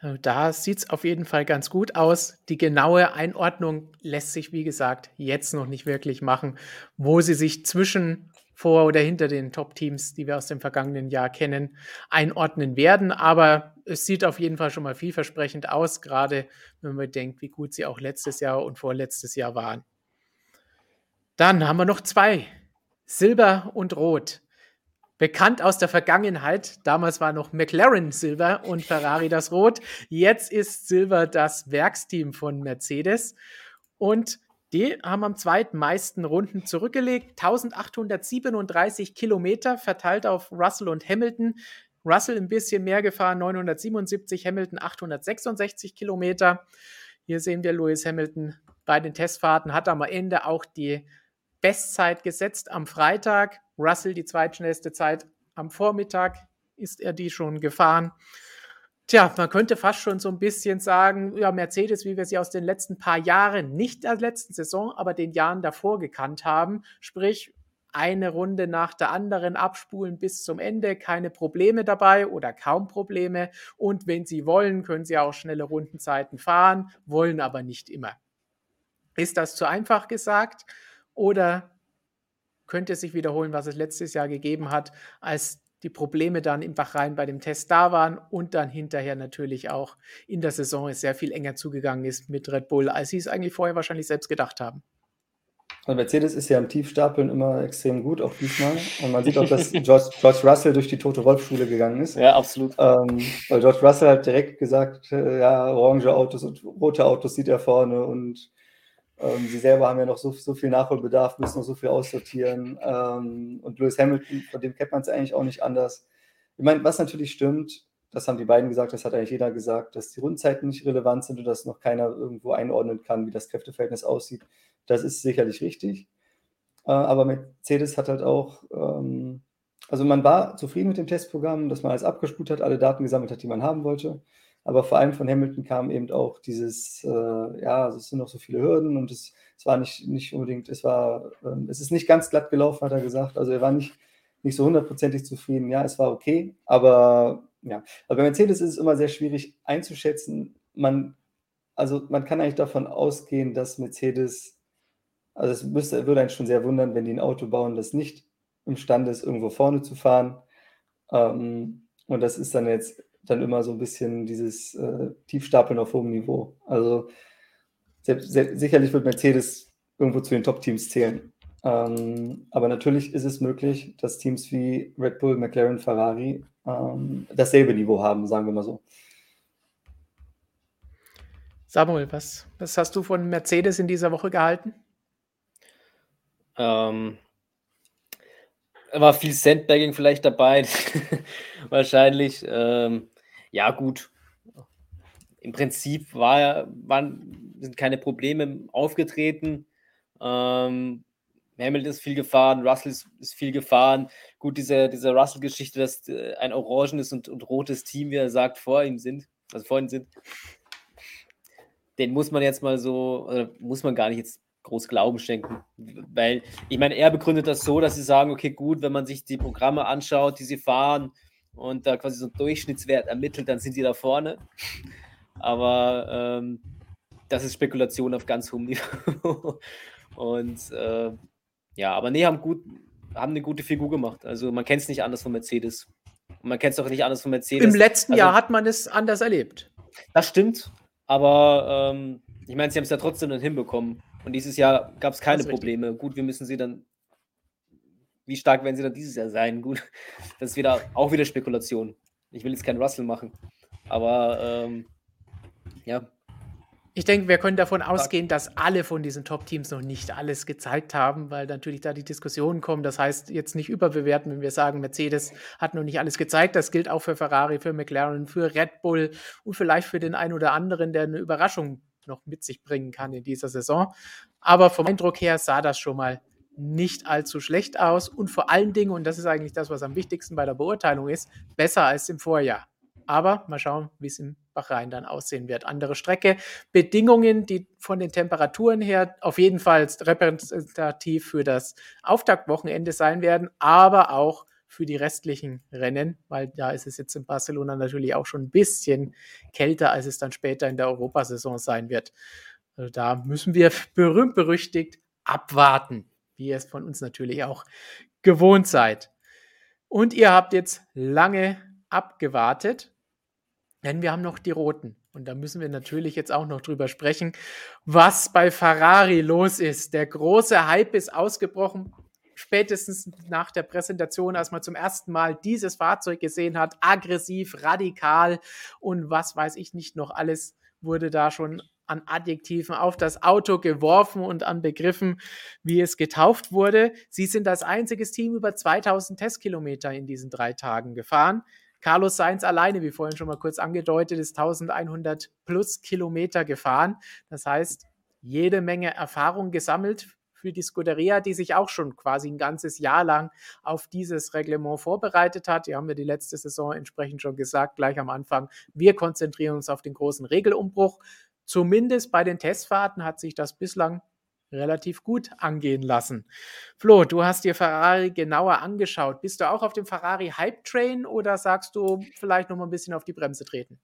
Äh, da sieht es auf jeden Fall ganz gut aus. Die genaue Einordnung lässt sich, wie gesagt, jetzt noch nicht wirklich machen, wo sie sich zwischen vor oder hinter den Top-Teams, die wir aus dem vergangenen Jahr kennen, einordnen werden. Aber es sieht auf jeden Fall schon mal vielversprechend aus, gerade wenn man denkt, wie gut sie auch letztes Jahr und vorletztes Jahr waren. Dann haben wir noch zwei, Silber und Rot bekannt aus der Vergangenheit. Damals war noch McLaren Silber und Ferrari das Rot. Jetzt ist Silber das Werksteam von Mercedes. Und die haben am zweitmeisten Runden zurückgelegt. 1837 Kilometer verteilt auf Russell und Hamilton. Russell ein bisschen mehr gefahren, 977, Hamilton 866 Kilometer. Hier sehen wir Lewis Hamilton bei den Testfahrten, hat am Ende auch die Bestzeit gesetzt am Freitag. Russell die zweitschnellste Zeit am Vormittag ist er die schon gefahren. Tja, man könnte fast schon so ein bisschen sagen, ja, Mercedes, wie wir sie aus den letzten paar Jahren, nicht der letzten Saison, aber den Jahren davor gekannt haben. Sprich, eine Runde nach der anderen abspulen bis zum Ende, keine Probleme dabei oder kaum Probleme. Und wenn sie wollen, können sie auch schnelle Rundenzeiten fahren, wollen aber nicht immer. Ist das zu einfach gesagt? Oder könnte sich wiederholen, was es letztes Jahr gegeben hat, als die Probleme dann im Bahrain bei dem Test da waren und dann hinterher natürlich auch in der Saison es sehr viel enger zugegangen ist mit Red Bull, als sie es eigentlich vorher wahrscheinlich selbst gedacht haben. Und Mercedes ist ja im Tiefstapeln immer extrem gut, auch diesmal. Und man sieht auch, dass George, George Russell durch die Tote Wolf-Schule gegangen ist. Ja, absolut. Ähm, weil George Russell hat direkt gesagt, äh, ja, orange Autos und rote Autos sieht er vorne und ähm, sie selber haben ja noch so, so viel Nachholbedarf, müssen noch so viel aussortieren. Ähm, und Lewis Hamilton, von dem kennt man es eigentlich auch nicht anders. Ich meine, was natürlich stimmt, das haben die beiden gesagt, das hat eigentlich jeder gesagt, dass die Rundzeiten nicht relevant sind und dass noch keiner irgendwo einordnen kann, wie das Kräfteverhältnis aussieht. Das ist sicherlich richtig. Äh, aber Mercedes hat halt auch, ähm, also man war zufrieden mit dem Testprogramm, dass man alles abgespult hat, alle Daten gesammelt hat, die man haben wollte. Aber vor allem von Hamilton kam eben auch dieses, äh, ja, es sind noch so viele Hürden und es, es war nicht, nicht unbedingt, es war, äh, es ist nicht ganz glatt gelaufen, hat er gesagt. Also er war nicht, nicht so hundertprozentig zufrieden. Ja, es war okay, aber ja. Aber bei Mercedes ist es immer sehr schwierig einzuschätzen. Man, also man kann eigentlich davon ausgehen, dass Mercedes, also es müsste, würde einen schon sehr wundern, wenn die ein Auto bauen, das nicht imstande ist, irgendwo vorne zu fahren. Ähm, und das ist dann jetzt dann immer so ein bisschen dieses äh, Tiefstapeln auf hohem Niveau. Also selbst, selbst, sicherlich wird Mercedes irgendwo zu den Top-Teams zählen. Ähm, aber natürlich ist es möglich, dass Teams wie Red Bull, McLaren, Ferrari ähm, dasselbe Niveau haben, sagen wir mal so. Samuel, was, was hast du von Mercedes in dieser Woche gehalten? Ähm, war viel Sandbagging vielleicht dabei, <laughs> wahrscheinlich. Ähm, ja, gut. Im Prinzip war, waren, sind keine Probleme aufgetreten. Ähm, Hamilton ist viel gefahren, Russell ist, ist viel gefahren. Gut, diese, diese Russell-Geschichte, dass äh, ein orangenes und, und rotes Team, wie er sagt, vor ihm sind, also vor ihm sind, den muss man jetzt mal so, oder muss man gar nicht jetzt groß Glauben schenken. Weil, ich meine, er begründet das so, dass sie sagen, okay, gut, wenn man sich die Programme anschaut, die sie fahren und da quasi so einen Durchschnittswert ermittelt, dann sind sie da vorne. Aber ähm, das ist Spekulation auf ganz hohem Niveau. <laughs> und äh, ja, aber nee, haben, gut, haben eine gute Figur gemacht. Also man kennt es nicht anders von Mercedes. Und man kennt es auch nicht anders von Mercedes. Im letzten also, Jahr hat man es anders erlebt. Das stimmt. Aber ähm, ich meine, sie haben es ja trotzdem dann hinbekommen, Und dieses Jahr gab es keine Probleme. Gut, wir müssen sie dann. Wie stark werden sie dann dieses Jahr sein? Gut, <laughs> das ist wieder auch wieder Spekulation. Ich will jetzt keinen Russell machen. Aber ähm, ja, ich denke, wir können davon ausgehen, dass alle von diesen Top-Teams noch nicht alles gezeigt haben, weil natürlich da die Diskussionen kommen. Das heißt, jetzt nicht überbewerten, wenn wir sagen, Mercedes hat noch nicht alles gezeigt. Das gilt auch für Ferrari, für McLaren, für Red Bull und vielleicht für den einen oder anderen, der eine Überraschung noch mit sich bringen kann in dieser Saison. Aber vom Eindruck her sah das schon mal nicht allzu schlecht aus und vor allen Dingen, und das ist eigentlich das, was am wichtigsten bei der Beurteilung ist, besser als im Vorjahr. Aber mal schauen, wie es im Bahrain dann aussehen wird. Andere Strecke. Bedingungen, die von den Temperaturen her auf jeden Fall repräsentativ für das Auftaktwochenende sein werden, aber auch für die restlichen Rennen, weil da ist es jetzt in Barcelona natürlich auch schon ein bisschen kälter, als es dann später in der Europasaison sein wird. Also da müssen wir berühmt berüchtigt abwarten, wie ihr es von uns natürlich auch gewohnt seid. Und ihr habt jetzt lange abgewartet. Denn wir haben noch die Roten. Und da müssen wir natürlich jetzt auch noch drüber sprechen, was bei Ferrari los ist. Der große Hype ist ausgebrochen, spätestens nach der Präsentation, als man zum ersten Mal dieses Fahrzeug gesehen hat. Aggressiv, radikal und was weiß ich nicht noch alles wurde da schon an Adjektiven auf das Auto geworfen und an Begriffen, wie es getauft wurde. Sie sind als einziges Team über 2000 Testkilometer in diesen drei Tagen gefahren. Carlos Sainz alleine, wie vorhin schon mal kurz angedeutet, ist 1100 plus Kilometer gefahren. Das heißt, jede Menge Erfahrung gesammelt für die Scuderia, die sich auch schon quasi ein ganzes Jahr lang auf dieses Reglement vorbereitet hat. Die haben wir die letzte Saison entsprechend schon gesagt, gleich am Anfang. Wir konzentrieren uns auf den großen Regelumbruch. Zumindest bei den Testfahrten hat sich das bislang relativ gut angehen lassen. Flo, du hast dir Ferrari genauer angeschaut. Bist du auch auf dem Ferrari Hype Train oder sagst du vielleicht noch mal ein bisschen auf die Bremse treten?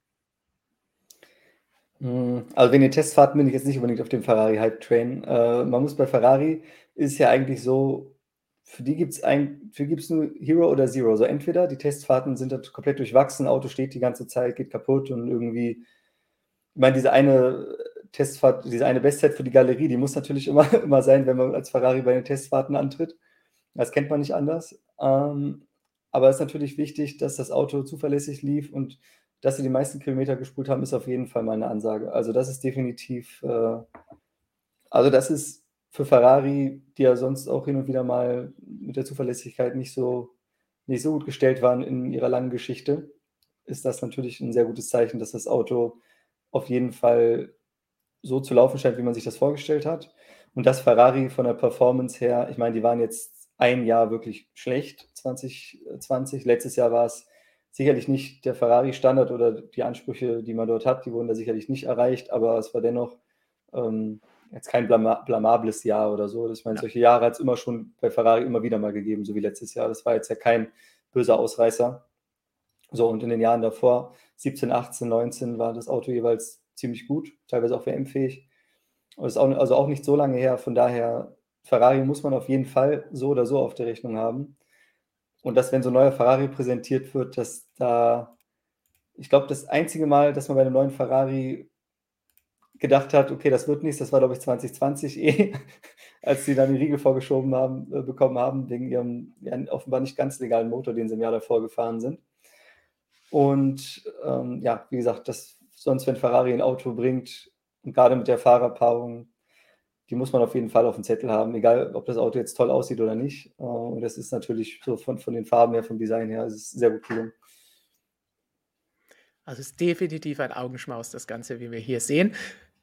Hm, also wegen den Testfahrten bin ich jetzt nicht unbedingt auf dem Ferrari Hype Train. Äh, man muss bei Ferrari ist ja eigentlich so, für die gibt es nur Hero oder Zero. Also entweder die Testfahrten sind komplett durchwachsen, Auto steht die ganze Zeit, geht kaputt und irgendwie, ich meine, diese eine Testfahrt, diese eine Bestzeit für die Galerie, die muss natürlich immer, <laughs> immer sein, wenn man als Ferrari bei den Testfahrten antritt. Das kennt man nicht anders. Ähm, aber es ist natürlich wichtig, dass das Auto zuverlässig lief und dass sie die meisten Kilometer gespult haben, ist auf jeden Fall meine Ansage. Also das ist definitiv, äh, also das ist für Ferrari, die ja sonst auch hin und wieder mal mit der Zuverlässigkeit nicht so, nicht so gut gestellt waren in ihrer langen Geschichte, ist das natürlich ein sehr gutes Zeichen, dass das Auto auf jeden Fall so zu laufen scheint, wie man sich das vorgestellt hat. Und das Ferrari von der Performance her, ich meine, die waren jetzt ein Jahr wirklich schlecht, 2020. Letztes Jahr war es sicherlich nicht der Ferrari-Standard oder die Ansprüche, die man dort hat, die wurden da sicherlich nicht erreicht, aber es war dennoch ähm, jetzt kein blama blamables Jahr oder so. Ich meine, solche Jahre hat es immer schon bei Ferrari immer wieder mal gegeben, so wie letztes Jahr. Das war jetzt ja kein böser Ausreißer. So, und in den Jahren davor, 17, 18, 19, war das Auto jeweils ziemlich gut, teilweise auch WM-fähig. Also auch nicht so lange her. Von daher, Ferrari muss man auf jeden Fall so oder so auf der Rechnung haben. Und dass, wenn so ein neuer Ferrari präsentiert wird, dass da, ich glaube, das einzige Mal, dass man bei einem neuen Ferrari gedacht hat, okay, das wird nichts, das war, glaube ich, 2020 eh, <laughs> als sie dann die Riegel vorgeschoben haben, äh, bekommen haben, wegen ihrem ja, offenbar nicht ganz legalen Motor, den sie im Jahr davor gefahren sind. Und ähm, ja, wie gesagt, das sonst, wenn Ferrari ein Auto bringt, und gerade mit der Fahrerpaarung, die muss man auf jeden Fall auf dem Zettel haben, egal ob das Auto jetzt toll aussieht oder nicht. Äh, und das ist natürlich so von, von den Farben her, vom Design her, ist sehr gut gelungen. Also es ist definitiv ein Augenschmaus, das Ganze, wie wir hier sehen.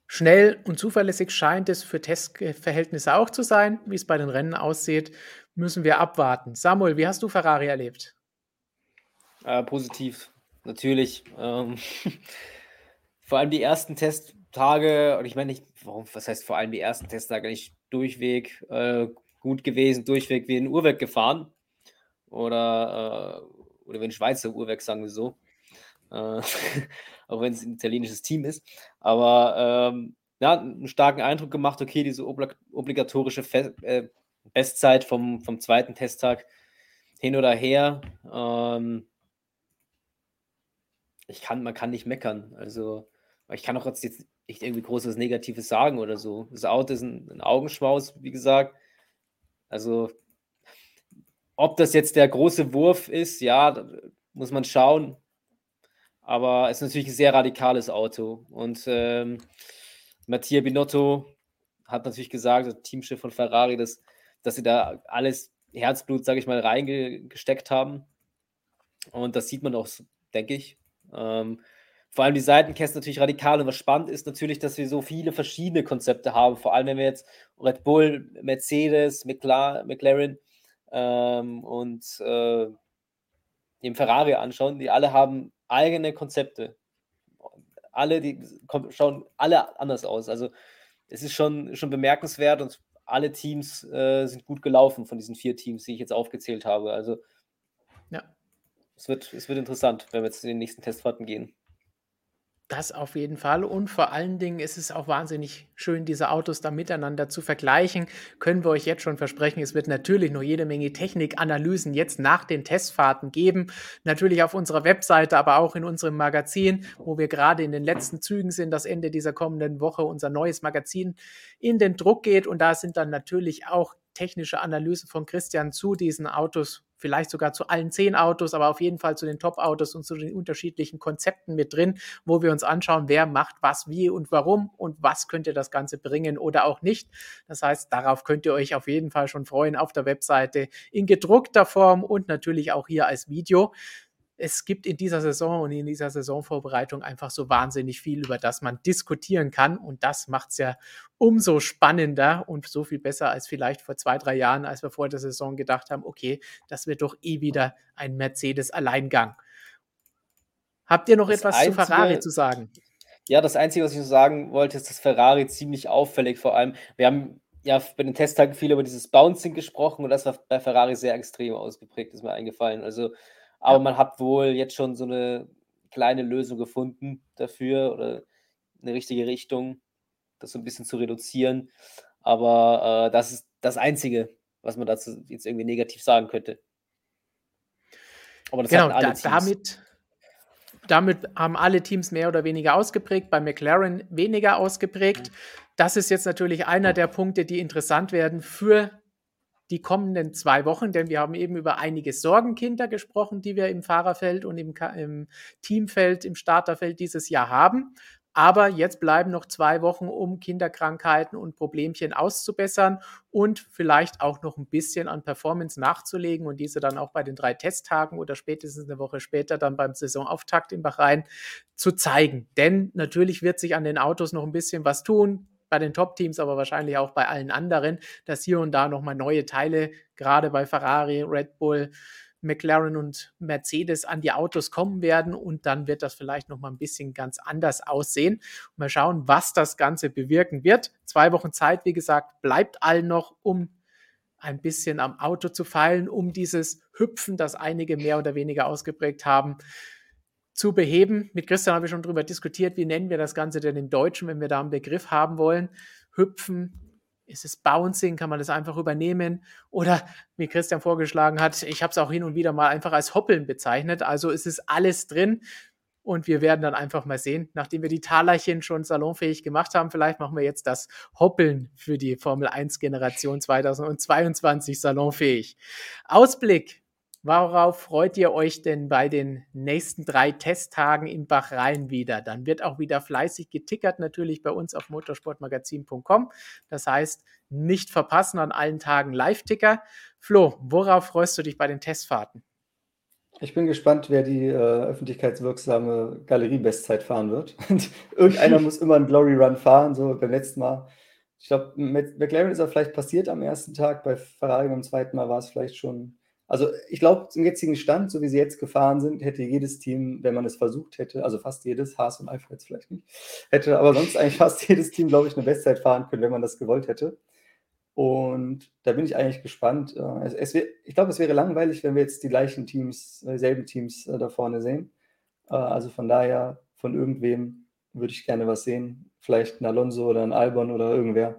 Schnell und zuverlässig scheint es für Testverhältnisse auch zu sein. Wie es bei den Rennen aussieht, müssen wir abwarten. Samuel, wie hast du Ferrari erlebt? Äh, positiv, natürlich. Ähm, <laughs> vor allem die ersten Testtage, und ich meine nicht, warum, was heißt vor allem die ersten Testtage nicht durchweg äh, gut gewesen, durchweg wie ein Uhrwerk gefahren. Oder, äh, oder wie ein Schweizer Uhrwerk, sagen wir so. Äh, <laughs> auch wenn es ein italienisches Team ist. Aber ähm, ja, einen starken Eindruck gemacht, okay, diese oblig obligatorische Fe äh, Bestzeit vom, vom zweiten Testtag hin oder her. Ähm, ich kann, man kann nicht meckern. Also ich kann auch jetzt nicht irgendwie großes Negatives sagen oder so. Das Auto ist ein, ein Augenschmaus, wie gesagt. Also, ob das jetzt der große Wurf ist, ja, muss man schauen. Aber es ist natürlich ein sehr radikales Auto. Und ähm, Mattia Binotto hat natürlich gesagt, der Teamchef von Ferrari, dass, dass sie da alles Herzblut, sage ich mal, reingesteckt haben. Und das sieht man auch, denke ich. Ähm, vor allem die Seitenkästen natürlich radikal. Und was spannend ist natürlich, dass wir so viele verschiedene Konzepte haben. Vor allem, wenn wir jetzt Red Bull, Mercedes, McLaren ähm, und äh, den Ferrari anschauen, die alle haben eigene Konzepte. Alle, die schauen alle anders aus. Also es ist schon, schon bemerkenswert und alle Teams äh, sind gut gelaufen von diesen vier Teams, die ich jetzt aufgezählt habe. Also ja. Es, wird, es wird interessant, wenn wir jetzt in den nächsten Testfahrten gehen. Das auf jeden Fall. Und vor allen Dingen ist es auch wahnsinnig schön, diese Autos da miteinander zu vergleichen. Können wir euch jetzt schon versprechen, es wird natürlich noch jede Menge Technikanalysen jetzt nach den Testfahrten geben. Natürlich auf unserer Webseite, aber auch in unserem Magazin, wo wir gerade in den letzten Zügen sind, das Ende dieser kommenden Woche unser neues Magazin in den Druck geht. Und da sind dann natürlich auch technische Analysen von Christian zu diesen Autos vielleicht sogar zu allen zehn Autos, aber auf jeden Fall zu den Top-Autos und zu den unterschiedlichen Konzepten mit drin, wo wir uns anschauen, wer macht was, wie und warum und was könnte das Ganze bringen oder auch nicht. Das heißt, darauf könnt ihr euch auf jeden Fall schon freuen auf der Webseite in gedruckter Form und natürlich auch hier als Video es gibt in dieser Saison und in dieser Saisonvorbereitung einfach so wahnsinnig viel, über das man diskutieren kann. Und das macht es ja umso spannender und so viel besser als vielleicht vor zwei, drei Jahren, als wir vor der Saison gedacht haben, okay, das wird doch eh wieder ein Mercedes-Alleingang. Habt ihr noch das etwas einzige, zu Ferrari zu sagen? Ja, das Einzige, was ich noch sagen wollte, ist, dass Ferrari ziemlich auffällig vor allem. Wir haben ja bei den Testtagen viel über dieses Bouncing gesprochen und das war bei Ferrari sehr extrem ausgeprägt, ist mir eingefallen. Also aber man hat wohl jetzt schon so eine kleine Lösung gefunden dafür oder eine richtige Richtung, das so ein bisschen zu reduzieren. Aber äh, das ist das Einzige, was man dazu jetzt irgendwie negativ sagen könnte. Aber das genau, da, damit, damit haben alle Teams mehr oder weniger ausgeprägt, bei McLaren weniger ausgeprägt. Mhm. Das ist jetzt natürlich einer der Punkte, die interessant werden für die kommenden zwei Wochen, denn wir haben eben über einige Sorgenkinder gesprochen, die wir im Fahrerfeld und im, im Teamfeld, im Starterfeld dieses Jahr haben. Aber jetzt bleiben noch zwei Wochen, um Kinderkrankheiten und Problemchen auszubessern und vielleicht auch noch ein bisschen an Performance nachzulegen und diese dann auch bei den drei Testtagen oder spätestens eine Woche später dann beim Saisonauftakt in Bahrain zu zeigen. Denn natürlich wird sich an den Autos noch ein bisschen was tun bei den Top-Teams, aber wahrscheinlich auch bei allen anderen, dass hier und da nochmal neue Teile, gerade bei Ferrari, Red Bull, McLaren und Mercedes an die Autos kommen werden und dann wird das vielleicht noch mal ein bisschen ganz anders aussehen. Mal schauen, was das Ganze bewirken wird. Zwei Wochen Zeit, wie gesagt, bleibt allen noch, um ein bisschen am Auto zu feilen, um dieses Hüpfen, das einige mehr oder weniger ausgeprägt haben, zu beheben. Mit Christian habe ich schon darüber diskutiert, wie nennen wir das Ganze denn im Deutschen, wenn wir da einen Begriff haben wollen. Hüpfen, ist es Bouncing, kann man das einfach übernehmen? Oder wie Christian vorgeschlagen hat, ich habe es auch hin und wieder mal einfach als Hoppeln bezeichnet. Also ist es alles drin. Und wir werden dann einfach mal sehen, nachdem wir die Talerchen schon salonfähig gemacht haben, vielleicht machen wir jetzt das Hoppeln für die Formel 1 Generation 2022 salonfähig. Ausblick Worauf freut ihr euch denn bei den nächsten drei Testtagen in Bachrhein wieder? Dann wird auch wieder fleißig getickert, natürlich bei uns auf motorsportmagazin.com. Das heißt, nicht verpassen an allen Tagen Live-Ticker. Flo, worauf freust du dich bei den Testfahrten? Ich bin gespannt, wer die äh, öffentlichkeitswirksame Galerie-Bestzeit fahren wird. <laughs> irgendeiner muss immer einen Glory Run fahren, so beim letzten Mal. Ich glaube, mit McLaren ist er vielleicht passiert am ersten Tag, bei Ferrari beim zweiten Mal war es vielleicht schon also ich glaube, zum jetzigen Stand, so wie sie jetzt gefahren sind, hätte jedes Team, wenn man es versucht hätte, also fast jedes, Haas und Alpha jetzt vielleicht nicht, hätte aber sonst eigentlich fast <laughs> jedes Team, glaube ich, eine Bestzeit fahren können, wenn man das gewollt hätte. Und da bin ich eigentlich gespannt. Äh, es, es, ich glaube, es wäre langweilig, wenn wir jetzt die gleichen Teams, dieselben äh, Teams äh, da vorne sehen. Also von daher, von irgendwem würde ich gerne was sehen. Vielleicht ein Alonso oder ein Albon oder irgendwer.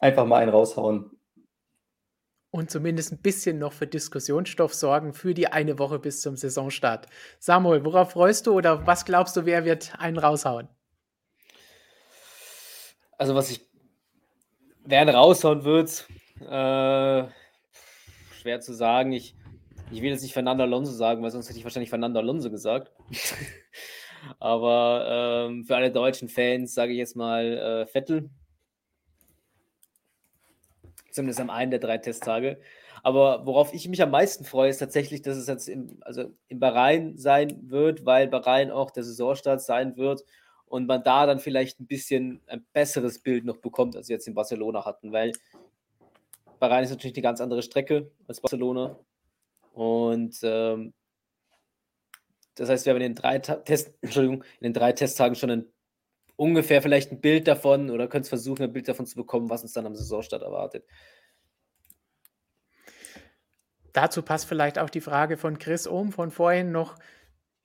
Einfach mal einen raushauen und zumindest ein bisschen noch für Diskussionsstoff sorgen für die eine Woche bis zum Saisonstart. Samuel, worauf freust du oder was glaubst du, wer wird einen raushauen? Also, was ich werden raushauen wird, äh, schwer zu sagen. Ich, ich will jetzt nicht Fernando Alonso sagen, weil sonst hätte ich wahrscheinlich Fernando Alonso gesagt. <laughs> Aber ähm, für alle deutschen Fans sage ich jetzt mal äh, Vettel. Zumindest am einen der drei Testtage. Aber worauf ich mich am meisten freue, ist tatsächlich, dass es jetzt im, also in Bahrain sein wird, weil Bahrain auch der Saisonstart sein wird und man da dann vielleicht ein bisschen ein besseres Bild noch bekommt, als wir jetzt in Barcelona hatten, weil Bahrain ist natürlich eine ganz andere Strecke als Barcelona. Und ähm, das heißt, wir haben in den drei Test, Entschuldigung, in den drei Testtagen schon ein, ungefähr vielleicht ein Bild davon oder können es versuchen, ein Bild davon zu bekommen, was uns dann am Saisonstart erwartet. Dazu passt vielleicht auch die Frage von Chris Ohm von vorhin noch,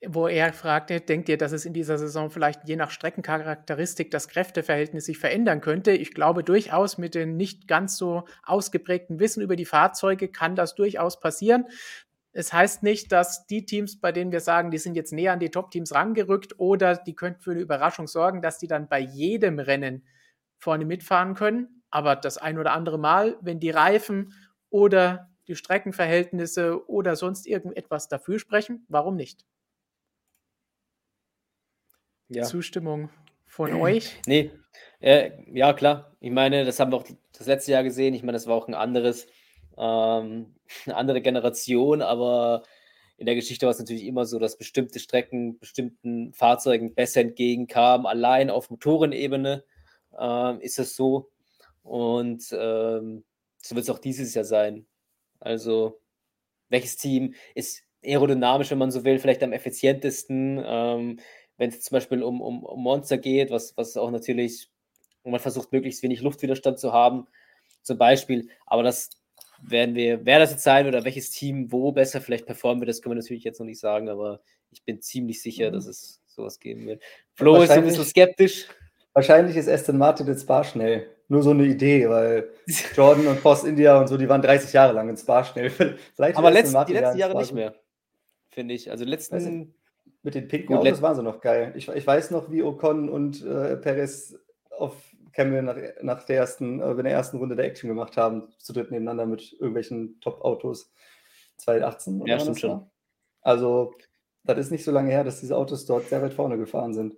wo er fragte, denkt ihr, dass es in dieser Saison vielleicht je nach Streckencharakteristik das Kräfteverhältnis sich verändern könnte? Ich glaube durchaus mit dem nicht ganz so ausgeprägten Wissen über die Fahrzeuge kann das durchaus passieren. Es heißt nicht, dass die Teams, bei denen wir sagen, die sind jetzt näher an die Top-Teams rangerückt oder die könnten für eine Überraschung sorgen, dass die dann bei jedem Rennen vorne mitfahren können. Aber das ein oder andere Mal, wenn die Reifen oder die Streckenverhältnisse oder sonst irgendetwas dafür sprechen, warum nicht? Ja. Zustimmung von <clears throat> euch? Nee, äh, ja klar. Ich meine, das haben wir auch das letzte Jahr gesehen. Ich meine, das war auch ein anderes ähm, <laughs> eine andere Generation, aber in der Geschichte war es natürlich immer so, dass bestimmte Strecken bestimmten Fahrzeugen besser entgegenkamen. Allein auf Motorenebene äh, ist es so. Und ähm, so wird es auch dieses Jahr sein. Also, welches Team ist aerodynamisch, wenn man so will, vielleicht am effizientesten? Ähm, wenn es zum Beispiel um, um, um Monster geht, was, was auch natürlich, man versucht, möglichst wenig Luftwiderstand zu haben, zum Beispiel. Aber das werden wir, wer das jetzt sein oder welches Team wo besser vielleicht performen wird, das können wir natürlich jetzt noch nicht sagen, aber ich bin ziemlich sicher, mhm. dass es sowas geben wird. Flo ist ein bisschen skeptisch. Wahrscheinlich ist Aston Martin jetzt Spa schnell. Nur so eine Idee, weil <laughs> Jordan und Post India und so, die waren 30 Jahre lang in Spa schnell. <laughs> Vielleicht aber letzt, die letzten Jahre nicht mehr, finde ich. Also letzten. Weiß mit den pinken Autos waren sie noch geil. Ich, ich weiß noch, wie Ocon und äh, Perez auf Camel nach, nach der ersten, äh, in der ersten Runde der Action gemacht haben, zu dritt nebeneinander mit irgendwelchen Top-Autos 2018. Ja, stimmt schon. Also, das ist nicht so lange her, dass diese Autos dort sehr weit vorne gefahren sind.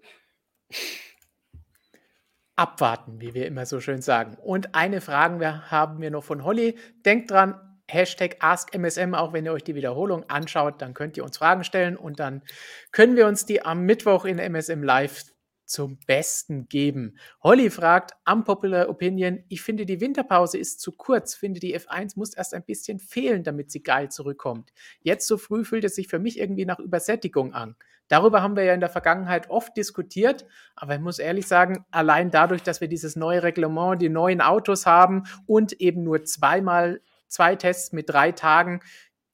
Abwarten, wie wir immer so schön sagen. Und eine Frage haben wir noch von Holly. Denkt dran, Hashtag AskMSM, auch wenn ihr euch die Wiederholung anschaut, dann könnt ihr uns Fragen stellen und dann können wir uns die am Mittwoch in MSM Live zum Besten geben. Holly fragt, unpopular opinion, ich finde die Winterpause ist zu kurz, finde die F1 muss erst ein bisschen fehlen, damit sie geil zurückkommt. Jetzt so früh fühlt es sich für mich irgendwie nach Übersättigung an. Darüber haben wir ja in der Vergangenheit oft diskutiert, aber ich muss ehrlich sagen, allein dadurch, dass wir dieses neue Reglement, die neuen Autos haben und eben nur zweimal zwei Tests mit drei Tagen,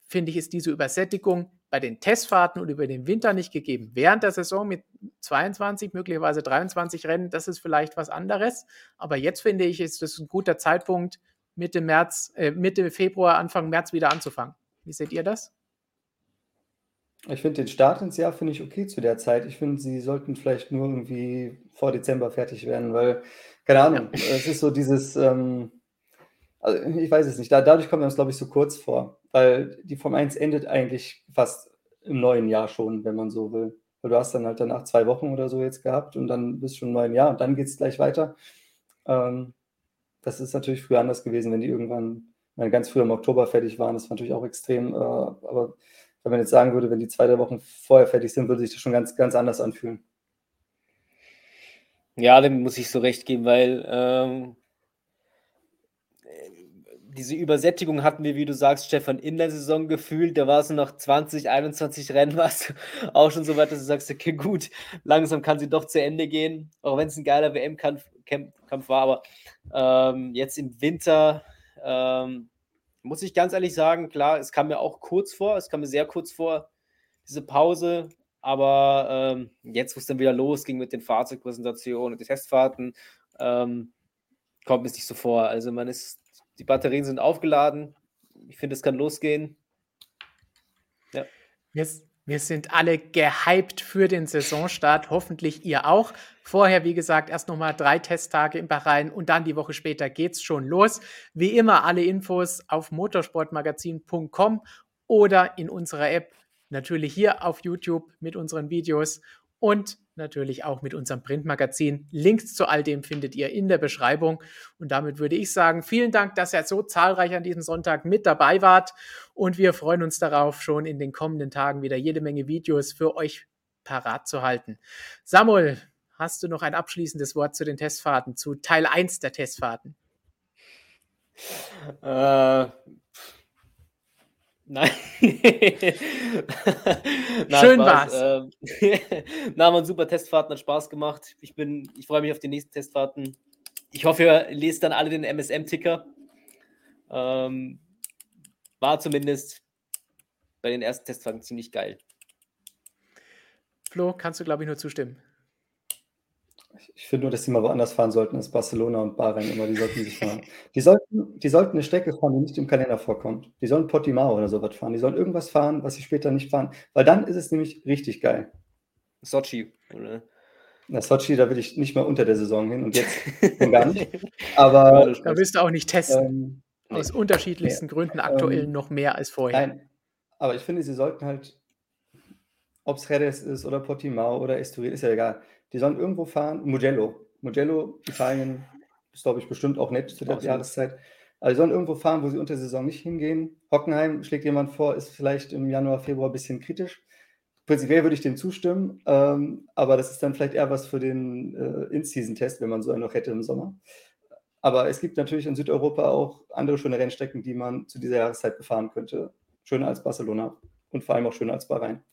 finde ich, ist diese Übersättigung bei den Testfahrten und über den Winter nicht gegeben. Während der Saison mit 22, möglicherweise 23 Rennen, das ist vielleicht was anderes. Aber jetzt finde ich, ist das ein guter Zeitpunkt, Mitte März, äh, Mitte Februar, Anfang März wieder anzufangen. Wie seht ihr das? Ich finde den Start ins Jahr finde ich okay zu der Zeit. Ich finde, sie sollten vielleicht nur irgendwie vor Dezember fertig werden, weil, keine Ahnung, ja. es ist so dieses, ähm, also ich weiß es nicht, da, dadurch kommt uns, glaube ich, so kurz vor weil die Form 1 endet eigentlich fast im neuen Jahr schon, wenn man so will. Weil du hast dann halt danach zwei Wochen oder so jetzt gehabt und dann bist du schon im neuen Jahr und dann geht es gleich weiter. Ähm, das ist natürlich früher anders gewesen, wenn die irgendwann meine, ganz früh im Oktober fertig waren. Das war natürlich auch extrem. Äh, aber wenn man jetzt sagen würde, wenn die zwei, drei Wochen vorher fertig sind, würde sich das schon ganz, ganz anders anfühlen. Ja, dem muss ich so recht geben, weil ähm, diese Übersättigung hatten wir, wie du sagst, Stefan, in der Saison gefühlt. Da war es noch 20, 21 Rennen, <laughs> warst du auch schon so weit, dass du sagst, okay, gut, langsam kann sie doch zu Ende gehen, auch wenn es ein geiler WM-Kampf war. Aber ähm, jetzt im Winter ähm, muss ich ganz ehrlich sagen, klar, es kam mir auch kurz vor, es kam mir sehr kurz vor, diese Pause. Aber ähm, jetzt, wo es dann wieder losging mit den Fahrzeugpräsentationen und den Testfahrten, ähm, kommt es nicht so vor. Also man ist die Batterien sind aufgeladen. Ich finde, es kann losgehen. Ja. Ist, Wir sind alle gehypt für den Saisonstart, hoffentlich ihr auch. Vorher, wie gesagt, erst nochmal drei Testtage in Bahrain und dann die Woche später geht's schon los. Wie immer alle Infos auf motorsportmagazin.com oder in unserer App, natürlich hier auf YouTube mit unseren Videos und natürlich auch mit unserem Printmagazin. Links zu all dem findet ihr in der Beschreibung. Und damit würde ich sagen, vielen Dank, dass ihr so zahlreich an diesem Sonntag mit dabei wart. Und wir freuen uns darauf, schon in den kommenden Tagen wieder jede Menge Videos für euch parat zu halten. Samuel, hast du noch ein abschließendes Wort zu den Testfahrten, zu Teil 1 der Testfahrten? Äh, <laughs> Nein. Schön war's. Ähm, <laughs> na, waren super Testfahrten, hat Spaß gemacht. Ich bin, ich freue mich auf die nächsten Testfahrten. Ich hoffe, ihr lest dann alle den MSM-Ticker. Ähm, war zumindest bei den ersten Testfahrten ziemlich geil. Flo, kannst du, glaube ich, nur zustimmen. Ich finde nur, dass die mal woanders fahren sollten als Barcelona und Bahrain immer. Die sollten sich fahren. Die sollten, die sollten eine Strecke fahren, die nicht im Kalender vorkommt. Die sollen Portimao oder sowas fahren. Die sollen irgendwas fahren, was sie später nicht fahren. Weil dann ist es nämlich richtig geil. Sochi, oder? Na, Sochi, da will ich nicht mal unter der Saison hin und jetzt <laughs> gar nicht. Aber. Da willst du auch nicht testen. Ähm, Aus nee. unterschiedlichsten nee. Gründen aktuell ähm, noch mehr als vorher. Nein, aber ich finde, sie sollten halt, ob es Jerez ist oder Portimao oder Estoril, ist ja egal die sollen irgendwo fahren. Mugello. Mugello, Italien, ist, glaube ich, bestimmt auch nett zu der Awesome. Jahreszeit. Also, die sollen irgendwo fahren, wo sie unter Saison nicht hingehen. Hockenheim schlägt jemand vor, ist vielleicht im Januar, Februar ein bisschen kritisch. Prinzipiell würde ich dem zustimmen, ähm, aber das ist dann vielleicht eher was für den äh, In-Season-Test, wenn man so einen noch hätte im Sommer. Aber es gibt natürlich in Südeuropa auch andere schöne Rennstrecken, die man zu dieser Jahreszeit befahren könnte. Schöner als Barcelona und vor allem auch schöner als Bahrain.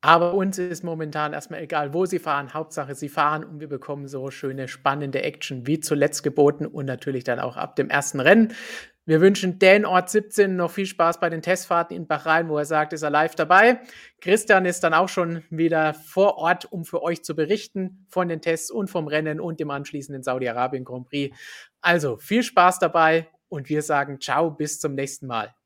Aber uns ist momentan erstmal egal, wo sie fahren. Hauptsache, sie fahren und wir bekommen so schöne, spannende Action wie zuletzt geboten und natürlich dann auch ab dem ersten Rennen. Wir wünschen Dan Ort 17 noch viel Spaß bei den Testfahrten in Bahrain, wo er sagt, ist er live dabei. Christian ist dann auch schon wieder vor Ort, um für euch zu berichten von den Tests und vom Rennen und dem anschließenden Saudi-Arabien Grand Prix. Also viel Spaß dabei und wir sagen ciao, bis zum nächsten Mal.